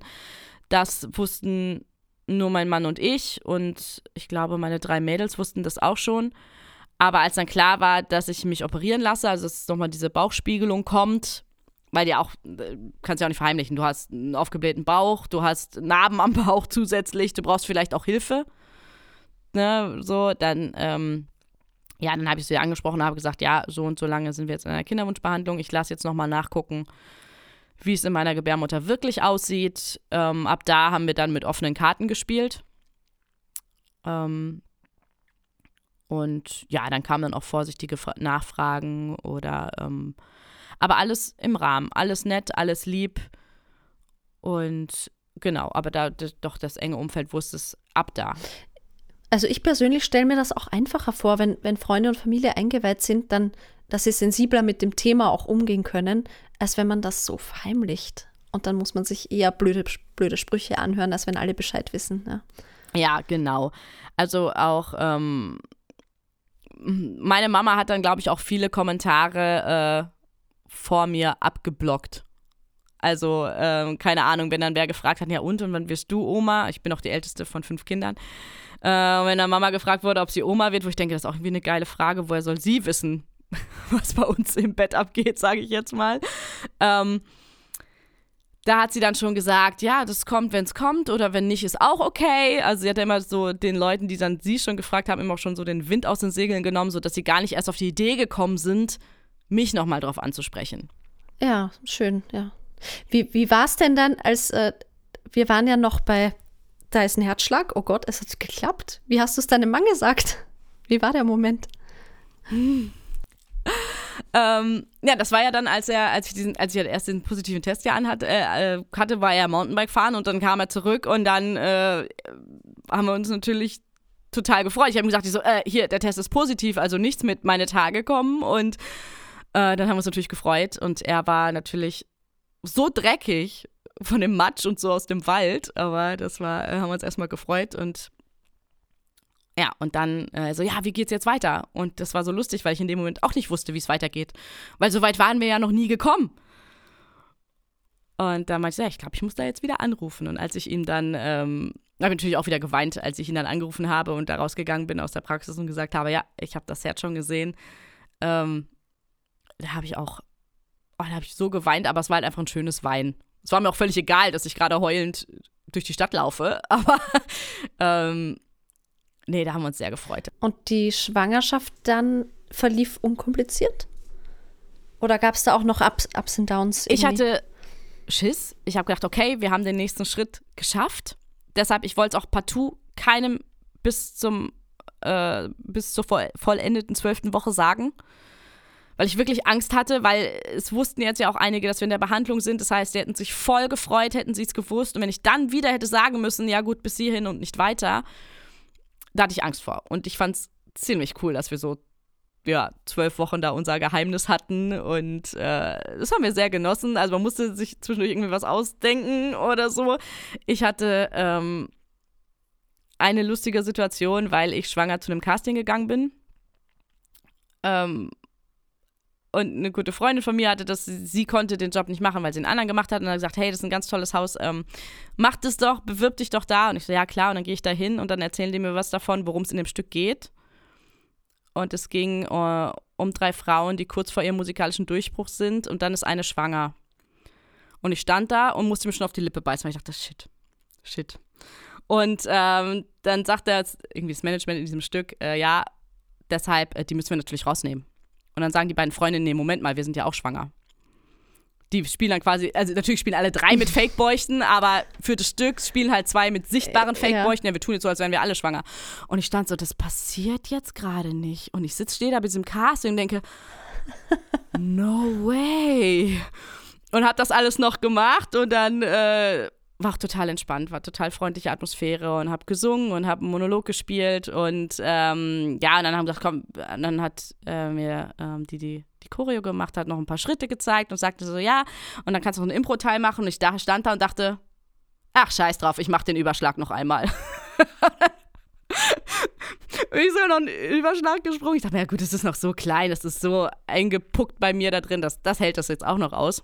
das wussten nur mein Mann und ich und ich glaube, meine drei Mädels wussten das auch schon. Aber als dann klar war, dass ich mich operieren lasse, also dass nochmal diese Bauchspiegelung kommt, weil ja auch, äh, kannst ja auch nicht verheimlichen, du hast einen aufgeblähten Bauch, du hast Narben am Bauch zusätzlich, du brauchst vielleicht auch Hilfe. Ne, so, dann, ähm, ja, dann habe ich sie angesprochen, habe gesagt, ja, so und so lange sind wir jetzt in einer Kinderwunschbehandlung. Ich lasse jetzt nochmal nachgucken, wie es in meiner Gebärmutter wirklich aussieht. Ähm, ab da haben wir dann mit offenen Karten gespielt. Ähm, und ja, dann kamen dann auch vorsichtige Nachfragen oder ähm, aber alles im Rahmen, alles nett, alles lieb. Und genau, aber da doch das enge Umfeld wusste es ab da.
Also ich persönlich stelle mir das auch einfacher vor, wenn, wenn Freunde und Familie eingeweiht sind, dann, dass sie sensibler mit dem Thema auch umgehen können, als wenn man das so verheimlicht. Und dann muss man sich eher blöde, blöde Sprüche anhören, als wenn alle Bescheid wissen. Ja,
ja genau. Also auch ähm, meine Mama hat dann, glaube ich, auch viele Kommentare äh, vor mir abgeblockt. Also, ähm, keine Ahnung, wenn dann wer gefragt hat, ja und, und wann wirst du Oma? Ich bin auch die älteste von fünf Kindern. Äh, wenn dann Mama gefragt wurde, ob sie Oma wird, wo ich denke, das ist auch irgendwie eine geile Frage, woher soll sie wissen, was bei uns im Bett abgeht, sage ich jetzt mal. Ähm, da hat sie dann schon gesagt, ja, das kommt, wenn es kommt oder wenn nicht, ist auch okay. Also sie hat ja immer so den Leuten, die dann sie schon gefragt haben, immer auch schon so den Wind aus den Segeln genommen, sodass sie gar nicht erst auf die Idee gekommen sind, mich nochmal drauf anzusprechen.
Ja, schön, ja. Wie, wie war es denn dann, als äh, wir waren ja noch bei, da ist ein Herzschlag, oh Gott, es hat geklappt. Wie hast du es deinem Mann gesagt? Wie war der Moment? Hm.
Ähm, ja, das war ja dann, als er, als ich diesen, als ich erst den positiven Test ja anhatte, äh, hatte, war er Mountainbike fahren und dann kam er zurück und dann äh, haben wir uns natürlich total gefreut. Ich habe ihm gesagt, ich so, äh, hier, der Test ist positiv, also nichts mit meine Tage kommen und äh, dann haben wir uns natürlich gefreut und er war natürlich so dreckig von dem Matsch und so aus dem Wald, aber das war, äh, haben wir uns erstmal gefreut und ja, und dann äh, so, ja, wie geht's jetzt weiter? Und das war so lustig, weil ich in dem Moment auch nicht wusste, wie es weitergeht. Weil so weit waren wir ja noch nie gekommen. Und da meinte ich, ja, ich glaube, ich muss da jetzt wieder anrufen. Und als ich ihn dann, ähm, habe ich natürlich auch wieder geweint, als ich ihn dann angerufen habe und da rausgegangen bin aus der Praxis und gesagt habe, ja, ich habe das Herz schon gesehen. Ähm, da habe ich auch, oh, da habe ich so geweint, aber es war halt einfach ein schönes Wein. Es war mir auch völlig egal, dass ich gerade heulend durch die Stadt laufe, aber ähm, Nee, da haben wir uns sehr gefreut.
Und die Schwangerschaft dann verlief unkompliziert? Oder gab es da auch noch Ups, Ups und Downs?
Irgendwie? Ich hatte Schiss. Ich habe gedacht, okay, wir haben den nächsten Schritt geschafft. Deshalb, ich wollte es auch partout keinem bis zum äh, bis zur vollendeten zwölften Woche sagen. Weil ich wirklich Angst hatte, weil es wussten jetzt ja auch einige, dass wir in der Behandlung sind. Das heißt, die hätten sich voll gefreut, hätten sie es gewusst. Und wenn ich dann wieder hätte sagen müssen, ja gut, bis hierhin und nicht weiter, da hatte ich Angst vor. Und ich fand es ziemlich cool, dass wir so ja, zwölf Wochen da unser Geheimnis hatten und äh, das haben wir sehr genossen. Also man musste sich zwischendurch irgendwie was ausdenken oder so. Ich hatte ähm, eine lustige Situation, weil ich schwanger zu einem Casting gegangen bin. Ähm, und eine gute Freundin von mir hatte das, sie konnte den Job nicht machen, weil sie einen anderen gemacht hat und dann gesagt, hey, das ist ein ganz tolles Haus, ähm, mach das doch, bewirb dich doch da. Und ich so, ja klar, und dann gehe ich da hin und dann erzählen die mir was davon, worum es in dem Stück geht. Und es ging uh, um drei Frauen, die kurz vor ihrem musikalischen Durchbruch sind und dann ist eine schwanger. Und ich stand da und musste mir schon auf die Lippe beißen, weil ich dachte, shit, Shit. Und ähm, dann sagt er irgendwie das Management in diesem Stück, äh, ja, deshalb, äh, die müssen wir natürlich rausnehmen. Und dann sagen die beiden Freundinnen, nee, Moment mal, wir sind ja auch schwanger. Die spielen dann quasi, also natürlich spielen alle drei mit Fake-Bäuchten, aber für das Stück spielen halt zwei mit sichtbaren Fake-Bäuchten. Ja. wir tun jetzt so, als wären wir alle schwanger. Und ich stand so, das passiert jetzt gerade nicht. Und ich sitze, stehe da bei diesem Casting und denke, no way. Und habe das alles noch gemacht und dann äh, war auch total entspannt, war total freundliche Atmosphäre und habe gesungen und habe einen Monolog gespielt und ähm, ja, und dann haben wir gesagt, komm, dann hat äh, mir ähm, die, die die Choreo gemacht hat, noch ein paar Schritte gezeigt und sagte so, ja, und dann kannst du noch einen Impro-Teil machen und ich da, stand da und dachte, ach, scheiß drauf, ich mach den Überschlag noch einmal. ich so noch einen Überschlag gesprungen. Ich dachte, ja gut, das ist noch so klein, das ist so eingepuckt bei mir da drin, das, das hält das jetzt auch noch aus.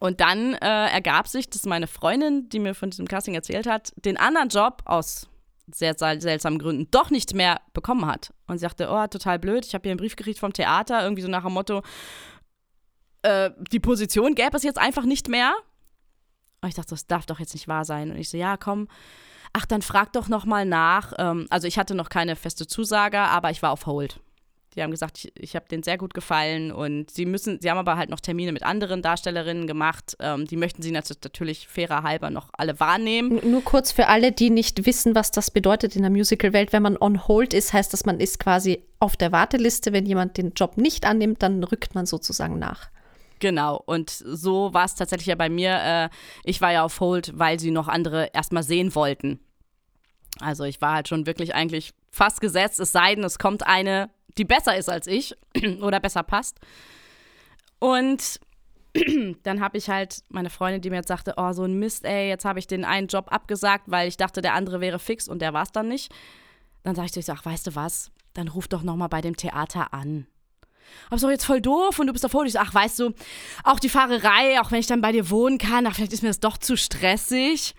Und dann äh, ergab sich, dass meine Freundin, die mir von diesem Casting erzählt hat, den anderen Job aus sehr seltsamen Gründen doch nicht mehr bekommen hat. Und sie sagte, oh, total blöd, ich habe hier einen Brief gekriegt vom Theater, irgendwie so nach dem Motto, äh, die Position gäbe es jetzt einfach nicht mehr. Und ich dachte, das darf doch jetzt nicht wahr sein. Und ich so, ja, komm, ach, dann frag doch noch mal nach. Ähm, also ich hatte noch keine feste Zusage, aber ich war auf Hold. Die haben gesagt, ich, ich habe denen sehr gut gefallen und sie müssen, sie haben aber halt noch Termine mit anderen Darstellerinnen gemacht. Ähm, die möchten sie natürlich fairer halber noch alle wahrnehmen.
Nur kurz für alle, die nicht wissen, was das bedeutet in der Musical-Welt, wenn man on hold ist, heißt das, man ist quasi auf der Warteliste. Wenn jemand den Job nicht annimmt, dann rückt man sozusagen nach.
Genau, und so war es tatsächlich ja bei mir. Äh, ich war ja auf Hold, weil sie noch andere erstmal sehen wollten. Also ich war halt schon wirklich eigentlich fast gesetzt, es sei denn, es kommt eine die besser ist als ich oder besser passt. Und dann habe ich halt meine Freundin, die mir jetzt sagte, oh, so ein Mist, ey, jetzt habe ich den einen Job abgesagt, weil ich dachte, der andere wäre fix und der war es dann nicht. Dann sage ich so, ich sag, weißt du was, dann ruf doch nochmal bei dem Theater an. Aber doch jetzt voll doof und du bist davor. Ich so, ach, weißt du, auch die Fahrerei, auch wenn ich dann bei dir wohnen kann, ach, vielleicht ist mir das doch zu stressig.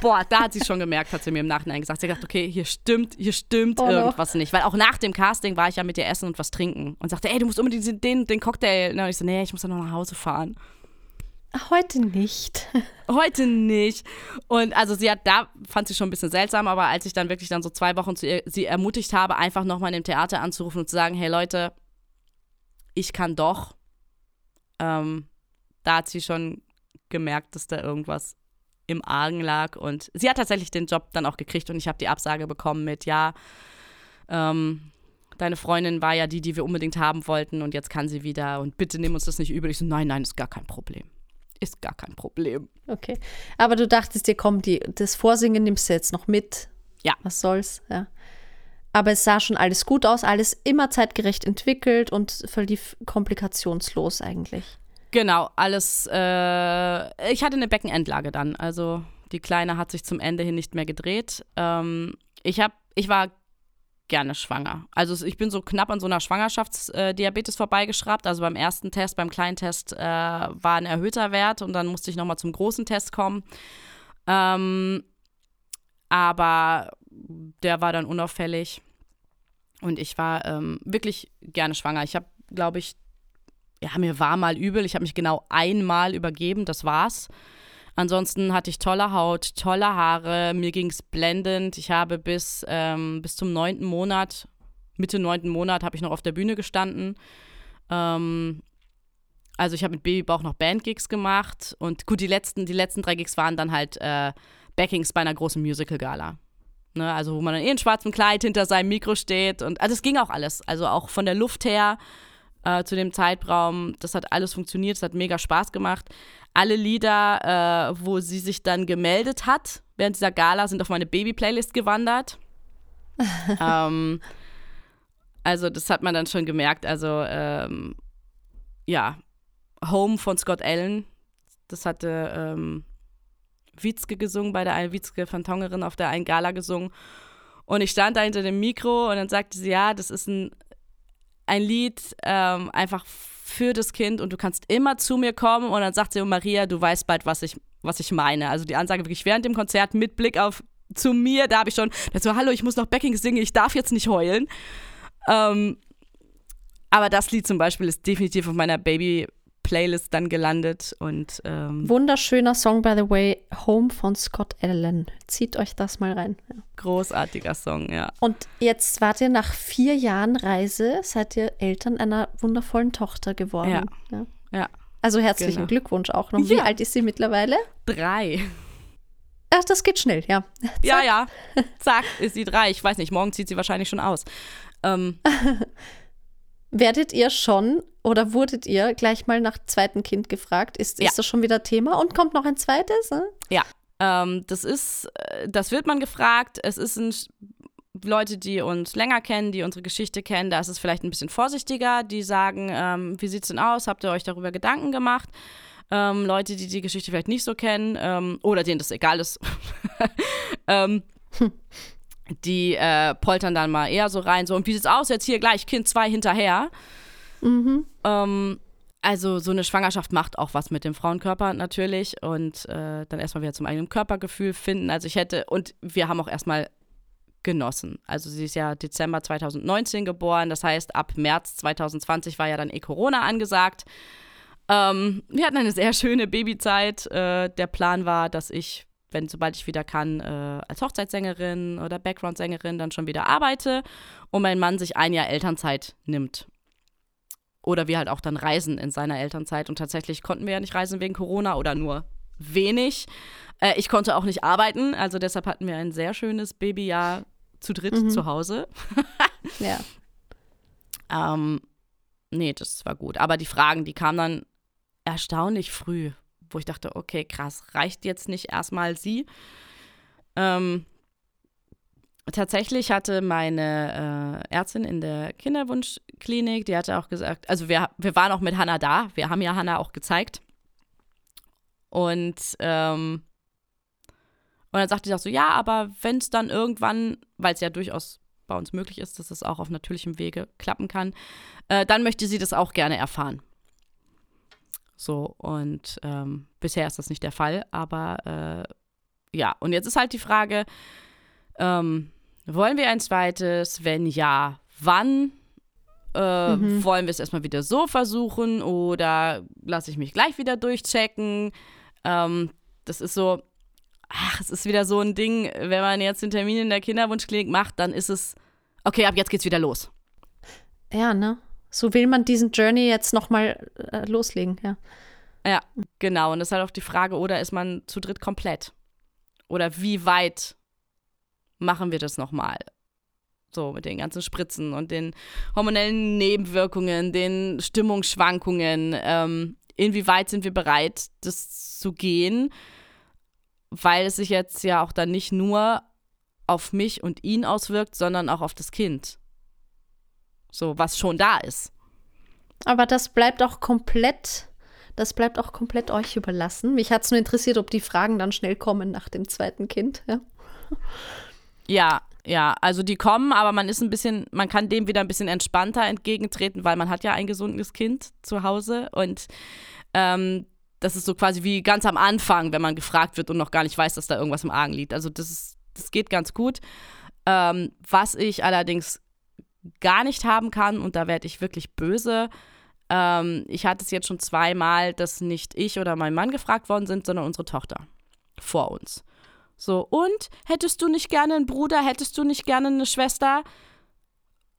Boah, da hat sie schon gemerkt, hat sie mir im Nachhinein gesagt. Sie hat gedacht, okay, hier stimmt, hier stimmt oh irgendwas no. nicht. Weil auch nach dem Casting war ich ja mit ihr essen und was trinken. Und sagte, ey, du musst unbedingt den, den Cocktail. Und ich so, nee, ich muss dann noch nach Hause fahren.
Heute nicht.
Heute nicht. Und also sie hat, da fand sie schon ein bisschen seltsam, aber als ich dann wirklich dann so zwei Wochen zu ihr, sie ermutigt habe, einfach nochmal in dem Theater anzurufen und zu sagen, hey Leute, ich kann doch, ähm, da hat sie schon gemerkt, dass da irgendwas im Argen lag. Und sie hat tatsächlich den Job dann auch gekriegt und ich habe die Absage bekommen mit, ja, ähm, deine Freundin war ja die, die wir unbedingt haben wollten und jetzt kann sie wieder und bitte nimm uns das nicht übel. Ich so, nein, nein, ist gar kein Problem. Ist gar kein Problem.
Okay. Aber du dachtest dir, komm, die, das Vorsingen nimmst du jetzt noch mit.
Ja.
Was soll's, ja. Aber es sah schon alles gut aus, alles immer zeitgerecht entwickelt und verlief komplikationslos eigentlich.
Genau, alles. Äh, ich hatte eine Beckenendlage dann. Also die Kleine hat sich zum Ende hin nicht mehr gedreht. Ähm, ich, hab, ich war gerne schwanger. Also ich bin so knapp an so einer Schwangerschaftsdiabetes äh, vorbeigeschraubt. Also beim ersten Test, beim kleinen Test äh, war ein erhöhter Wert und dann musste ich nochmal zum großen Test kommen. Ähm, aber der war dann unauffällig und ich war ähm, wirklich gerne schwanger. Ich habe, glaube ich, ja, mir war mal übel. Ich habe mich genau einmal übergeben, das war's. Ansonsten hatte ich tolle Haut, tolle Haare, mir ging es blendend. Ich habe bis, ähm, bis zum neunten Monat, Mitte neunten Monat, habe ich noch auf der Bühne gestanden. Ähm, also ich habe mit Babybauch noch Bandgigs gemacht und gut, die letzten, die letzten drei Gigs waren dann halt äh, Backings bei einer großen Musical-Gala. Ne, also wo man dann eh in schwarzem Kleid hinter seinem Mikro steht und also es ging auch alles. Also auch von der Luft her äh, zu dem Zeitraum. Das hat alles funktioniert, es hat mega Spaß gemacht. Alle Lieder, äh, wo sie sich dann gemeldet hat während dieser Gala, sind auf meine Baby-Playlist gewandert. ähm, also das hat man dann schon gemerkt. Also ähm, ja, Home von Scott Allen, das hatte ähm, Witzke gesungen bei der einen Witzke Fantongerin auf der einen Gala gesungen. Und ich stand da hinter dem Mikro und dann sagte sie, ja, das ist ein ein Lied ähm, einfach für das Kind und du kannst immer zu mir kommen und dann sagt sie, oh Maria, du weißt bald, was ich, was ich meine. Also die Ansage wirklich während dem Konzert mit Blick auf zu mir, da habe ich schon, so, hallo, ich muss noch Backing singen, ich darf jetzt nicht heulen. Ähm, aber das Lied zum Beispiel ist definitiv auf meiner Baby Playlist dann gelandet. Und ähm,
Wunderschöner Song, by the way, Home von Scott Allen. Zieht euch das mal rein. Ja.
großartiger Song, ja.
Und jetzt wart ihr nach vier Jahren Reise, seid ihr Eltern einer wundervollen Tochter geworden.
Ja.
Ja.
Ja,
Also herzlichen
Genau.
Glückwunsch auch noch. Wie alt ist sie mittlerweile?
drei.
Ach, das geht schnell, ja.
Ja, ja. Zack, ist sie drei. Ich weiß nicht, morgen zieht sie wahrscheinlich schon aus. Ähm,
Werdet ihr schon oder wurdet ihr gleich mal nach zweiten Kind gefragt? Ist,
Ja.
ist das schon wieder Thema? Und kommt noch ein zweites? Hm?
Ja, ähm, das ist, äh, das wird man gefragt. Es ist ein, Leute, die uns länger kennen, die unsere Geschichte kennen, da ist es vielleicht ein bisschen vorsichtiger. Die sagen, ähm, wie sieht's denn aus? Habt ihr euch darüber Gedanken gemacht? Ähm, Leute, die die Geschichte vielleicht nicht so kennen ähm, oder denen das egal ist, ähm, die äh, poltern dann mal eher so rein. So, und wie sieht's aus? Jetzt hier gleich Kind zwei hinterher.
Mhm.
Ähm, also so eine Schwangerschaft macht auch was mit dem Frauenkörper natürlich und äh, dann erstmal wieder zum eigenen Körpergefühl finden. Also ich hätte, und wir haben auch erstmal genossen. Also sie ist ja Dezember 2019 geboren, das heißt ab März 2020 war ja dann eh Corona angesagt. Ähm, wir hatten eine sehr schöne Babyzeit. Äh, der Plan war, dass ich, wenn sobald ich wieder kann, äh, als Hochzeitssängerin oder Background-Sängerin dann schon wieder arbeite und mein Mann sich ein Jahr Elternzeit nimmt. Oder wir halt auch dann reisen in seiner Elternzeit. Und tatsächlich konnten wir ja nicht reisen wegen Corona oder nur wenig. Äh, ich konnte auch nicht arbeiten, also deshalb hatten wir ein sehr schönes Babyjahr zu dritt
Mhm.
zu Hause.
Ja.
Ähm, nee, das war gut. Aber die Fragen, die kamen dann erstaunlich früh, wo ich dachte, okay, krass, reicht jetzt nicht erstmal sie? Ähm, tatsächlich hatte meine äh, Ärztin in der Kinderwunschklinik, die hatte auch gesagt, also wir, wir waren auch mit Hannah da, wir haben ja Hannah auch gezeigt. Und, ähm, und dann sagte sie auch so, ja, aber wenn es dann irgendwann, weil es ja durchaus bei uns möglich ist, dass es auch auf natürlichem Wege klappen kann, äh, dann möchte sie das auch gerne erfahren. So, und ähm, bisher ist das nicht der Fall, aber äh, ja, und jetzt ist halt die Frage, ähm, wollen wir ein zweites? Wenn ja, wann? Äh,
Mhm.
Wollen wir es erstmal wieder so versuchen oder lasse ich mich gleich wieder durchchecken? Ähm, das ist so, ach, es ist wieder so ein Ding, wenn man jetzt den Termin in der Kinderwunschklinik macht, dann ist es, okay, ab jetzt geht's wieder los.
Ja, ne? So will man diesen Journey jetzt nochmal äh, loslegen, ja.
Ja, genau. Und das ist halt auch die Frage, oder ist man zu dritt komplett? Oder wie weit machen wir das nochmal? So, mit den ganzen Spritzen und den hormonellen Nebenwirkungen, den Stimmungsschwankungen. Ähm, inwieweit sind wir bereit, das zu gehen? Weil es sich jetzt ja auch dann nicht nur auf mich und ihn auswirkt, sondern auch auf das Kind. So, was schon da ist.
Aber das bleibt auch komplett, das bleibt auch komplett euch überlassen. Mich hat es nur interessiert, ob die Fragen dann schnell kommen nach dem zweiten Kind, ja.
Ja, ja, also die kommen, aber man ist ein bisschen, man kann dem wieder ein bisschen entspannter entgegentreten, weil man hat ja ein gesundes Kind zu Hause und ähm, das ist so quasi wie ganz am Anfang, wenn man gefragt wird und noch gar nicht weiß, dass da irgendwas im Argen liegt. Also das ist, das geht ganz gut. Ähm, was ich allerdings gar nicht haben kann, und da werde ich wirklich böse, ähm, ich hatte es jetzt schon zweimal, dass nicht ich oder mein Mann gefragt worden sind, sondern unsere Tochter vor uns. So, und hättest du nicht gerne einen Bruder, hättest du nicht gerne eine Schwester?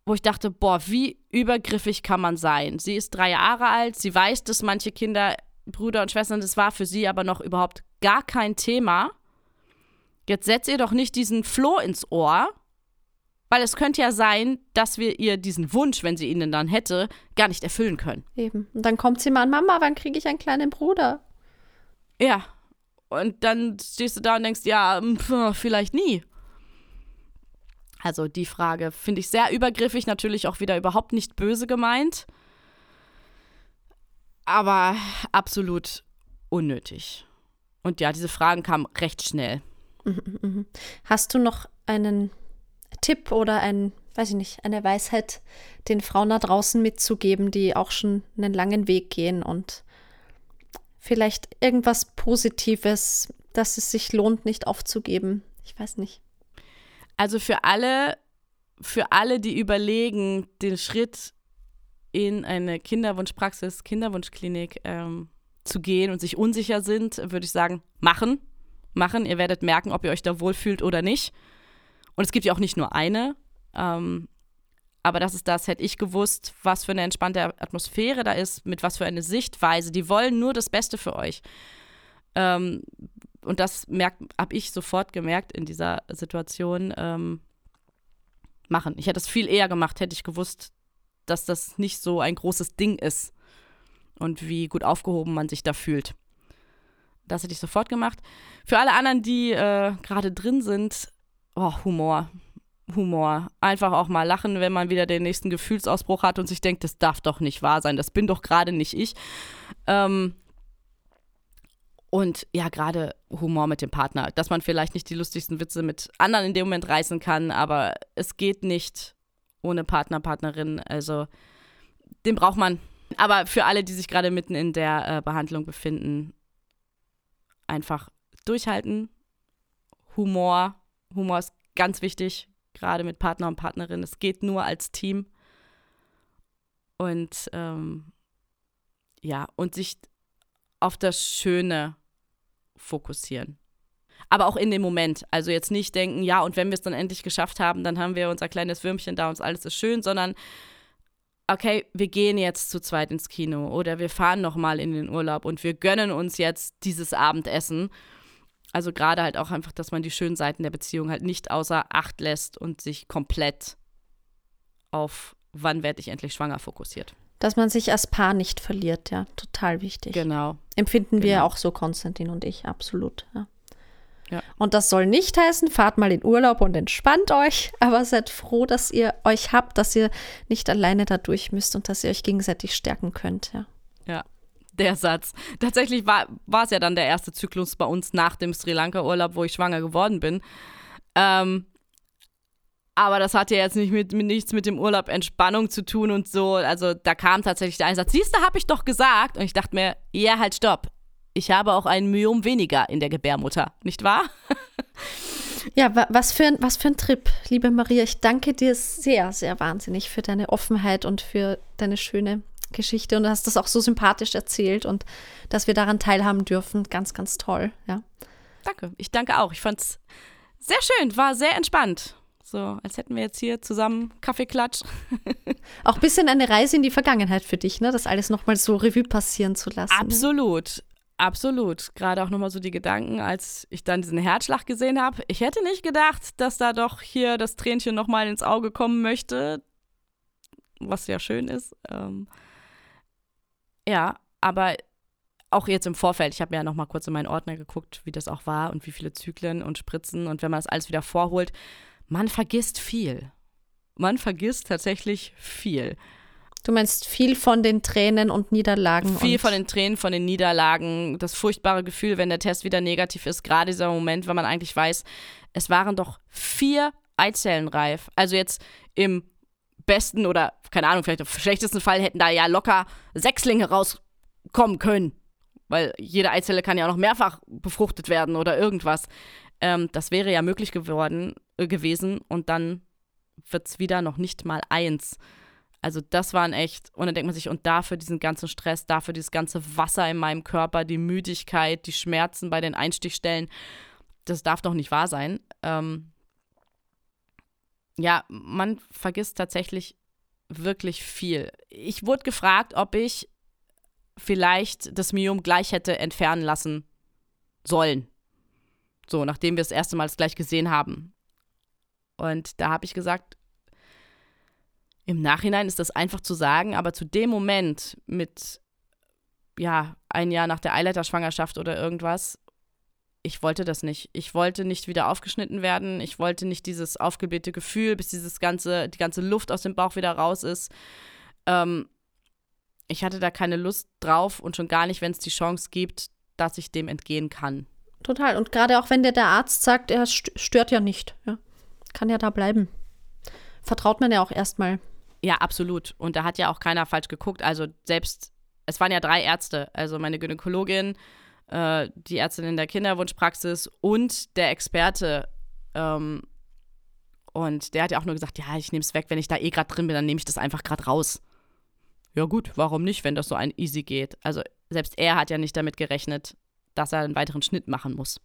Wo ich dachte, boah, wie übergriffig kann man sein? Sie ist drei Jahre alt, sie weiß, dass manche Kinder Brüder und Schwestern, das war für sie aber noch überhaupt gar kein Thema. Jetzt setzt ihr doch nicht diesen Floh ins Ohr, weil es könnte ja sein, dass wir ihr diesen Wunsch, wenn sie ihn denn dann hätte, gar nicht erfüllen können.
Eben. Und dann kommt sie mal an, Mama, wann kriege ich einen kleinen Bruder?
Ja. Und dann stehst du da und denkst, ja, pf, vielleicht nie. Also die Frage finde ich sehr übergriffig, natürlich auch wieder überhaupt nicht böse gemeint. Aber absolut unnötig. Und ja, diese Fragen kamen recht schnell.
Hast du noch einen Tipp oder ein, weiß ich nicht, eine Weisheit den Frauen da draußen mitzugeben, die auch schon einen langen Weg gehen und vielleicht irgendwas Positives, dass es sich lohnt, nicht aufzugeben? Ich weiß nicht.
Also für alle, für alle, die überlegen, den Schritt in eine Kinderwunschpraxis, Kinderwunschklinik ähm, zu gehen und sich unsicher sind, würde ich sagen, machen. Machen. Ihr werdet merken, ob ihr euch da wohlfühlt oder nicht. Und es gibt ja auch nicht nur eine. Ähm, aber das ist das, hätte ich gewusst, was für eine entspannte Atmosphäre da ist, mit was für eine Sichtweise. Die wollen nur das Beste für euch. Ähm, und das habe ich sofort gemerkt in dieser Situation. Ähm, machen. Ich hätte es viel eher gemacht, hätte ich gewusst, dass das nicht so ein großes Ding ist und wie gut aufgehoben man sich da fühlt. Das hätte ich sofort gemacht. Für alle anderen, die äh, gerade drin sind, oh, Humor. Humor. Einfach auch mal lachen, wenn man wieder den nächsten Gefühlsausbruch hat und sich denkt, das darf doch nicht wahr sein, das bin doch gerade nicht ich. Ähm, und ja, gerade Humor mit dem Partner, dass man vielleicht nicht die lustigsten Witze mit anderen in dem Moment reißen kann, aber es geht nicht ohne Partner, Partnerin. Also den braucht man. Aber für alle, die sich gerade mitten in der äh, Behandlung befinden, einfach durchhalten. Humor. Humor ist ganz wichtig, gerade mit Partner und Partnerin. Es geht nur als Team. Und ähm, ja, und sich auf das Schöne fokussieren. Aber auch in dem Moment. Also jetzt nicht denken, ja, und wenn wir es dann endlich geschafft haben, dann haben wir unser kleines Würmchen da und alles ist schön, sondern okay, wir gehen jetzt zu zweit ins Kino oder wir fahren nochmal in den Urlaub und wir gönnen uns jetzt dieses Abendessen. Also gerade halt auch einfach, dass man die schönen Seiten der Beziehung halt nicht außer Acht lässt und sich komplett auf wann werde ich endlich schwanger fokussiert.
Dass man sich als Paar nicht verliert, ja, total wichtig.
Genau.
Empfinden
genau.
wir auch so, Konstantin und ich, absolut. Ja.
Ja.
Und das soll nicht heißen, fahrt mal in Urlaub und entspannt euch, aber seid froh, dass ihr euch habt, dass ihr nicht alleine da durch müsst und dass ihr euch gegenseitig stärken könnt. Ja,
ja der Satz. Tatsächlich war, es ja dann der erste Zyklus bei uns nach dem Sri Lanka-Urlaub, wo ich schwanger geworden bin. Ähm, aber das hat ja jetzt nicht mit, mit, nichts mit dem Urlaub Entspannung zu tun und so. Also da kam tatsächlich der Einsatz. Siehst du, habe ich doch gesagt. Und ich dachte mir, ja, halt, stopp. Ich habe auch ein Myom weniger in der Gebärmutter, nicht wahr?
Ja, was für, ein, was für ein Trip, liebe Maria. Ich danke dir sehr, sehr wahnsinnig für deine Offenheit und für deine schöne Geschichte. Und du hast das auch so sympathisch erzählt und dass wir daran teilhaben dürfen. Ganz, ganz toll. Ja.
Danke. Ich danke auch. Ich fand es sehr schön, war sehr entspannt. So, als hätten wir jetzt hier zusammen Kaffeeklatsch.
Auch ein bisschen eine Reise in die Vergangenheit für dich, ne? Das alles nochmal so Revue passieren zu lassen.
Absolut. Absolut. Gerade auch nochmal so die Gedanken, als ich dann diesen Herzschlag gesehen habe. Ich hätte nicht gedacht, dass da doch hier das Tränchen nochmal ins Auge kommen möchte. Was ja schön ist. Ähm ja, aber auch jetzt im Vorfeld, ich habe mir ja nochmal kurz in meinen Ordner geguckt, wie das auch war und wie viele Zyklen und Spritzen und wenn man das alles wieder vorholt, man vergisst viel. Man vergisst tatsächlich viel.
Du meinst viel von den Tränen und Niederlagen?
Viel
und
von den Tränen, von den Niederlagen, das furchtbare Gefühl, wenn der Test wieder negativ ist, gerade dieser Moment, wenn man eigentlich weiß, es waren doch vier Eizellen reif. Also jetzt im besten oder, keine Ahnung, vielleicht im schlechtesten Fall hätten da ja locker Sechslinge rauskommen können. Weil jede Eizelle kann ja auch noch mehrfach befruchtet werden oder irgendwas. Ähm, das wäre ja möglich geworden, äh, gewesen und dann wird es wieder noch nicht mal eins. Also das waren echt, und dann denkt man sich, und dafür diesen ganzen Stress, dafür dieses ganze Wasser in meinem Körper, die Müdigkeit, die Schmerzen bei den Einstichstellen, das darf doch nicht wahr sein. Ähm, ja, man vergisst tatsächlich wirklich viel. Ich wurde gefragt, ob ich vielleicht das Myom gleich hätte entfernen lassen sollen. So, nachdem wir das erste Mal das gleich gesehen haben. Und da habe ich gesagt, im Nachhinein ist das einfach zu sagen, aber zu dem Moment mit, ja, ein Jahr nach der Eileiterschwangerschaft oder irgendwas, ich wollte das nicht. Ich wollte nicht wieder aufgeschnitten werden. Ich wollte nicht dieses aufgeblähte Gefühl, bis dieses ganze, die ganze Luft aus dem Bauch wieder raus ist. Ähm, ich hatte da keine Lust drauf und schon gar nicht, wenn es die Chance gibt, dass ich dem entgehen kann.
Total. Und gerade auch wenn dir der Arzt sagt, er stört ja nicht, ja, kann ja da bleiben. Vertraut man ja auch erstmal.
Ja, absolut. Und da hat ja auch keiner falsch geguckt. Also selbst, es waren ja drei Ärzte, also meine Gynäkologin, äh, die Ärztin in der Kinderwunschpraxis und der Experte. Ähm, und der hat ja auch nur gesagt, ja, ich nehme es weg, wenn ich da eh gerade drin bin, dann nehme ich das einfach gerade raus. ja gut, warum nicht, wenn das so ein easy geht? Also selbst er hat ja nicht damit gerechnet, dass er einen weiteren Schnitt machen muss.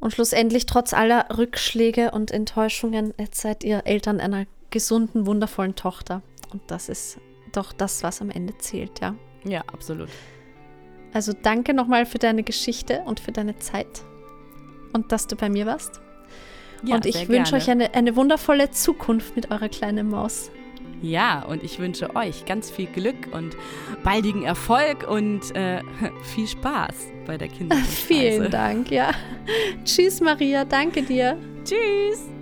Und schlussendlich, trotz aller Rückschläge und Enttäuschungen, jetzt seid ihr Eltern einer gesunden, wundervollen Tochter. Und das ist doch das, was am Ende zählt, ja.
Ja, absolut.
Also danke nochmal für deine Geschichte und für deine Zeit und dass du bei mir warst. Ja, und ich wünsche euch eine, eine wundervolle Zukunft mit eurer kleinen Maus.
Ja, und ich wünsche euch ganz viel Glück und baldigen Erfolg und äh, viel Spaß bei der Kinderreise.
Vielen Dank, ja. Tschüss, Maria. Danke dir.
Tschüss.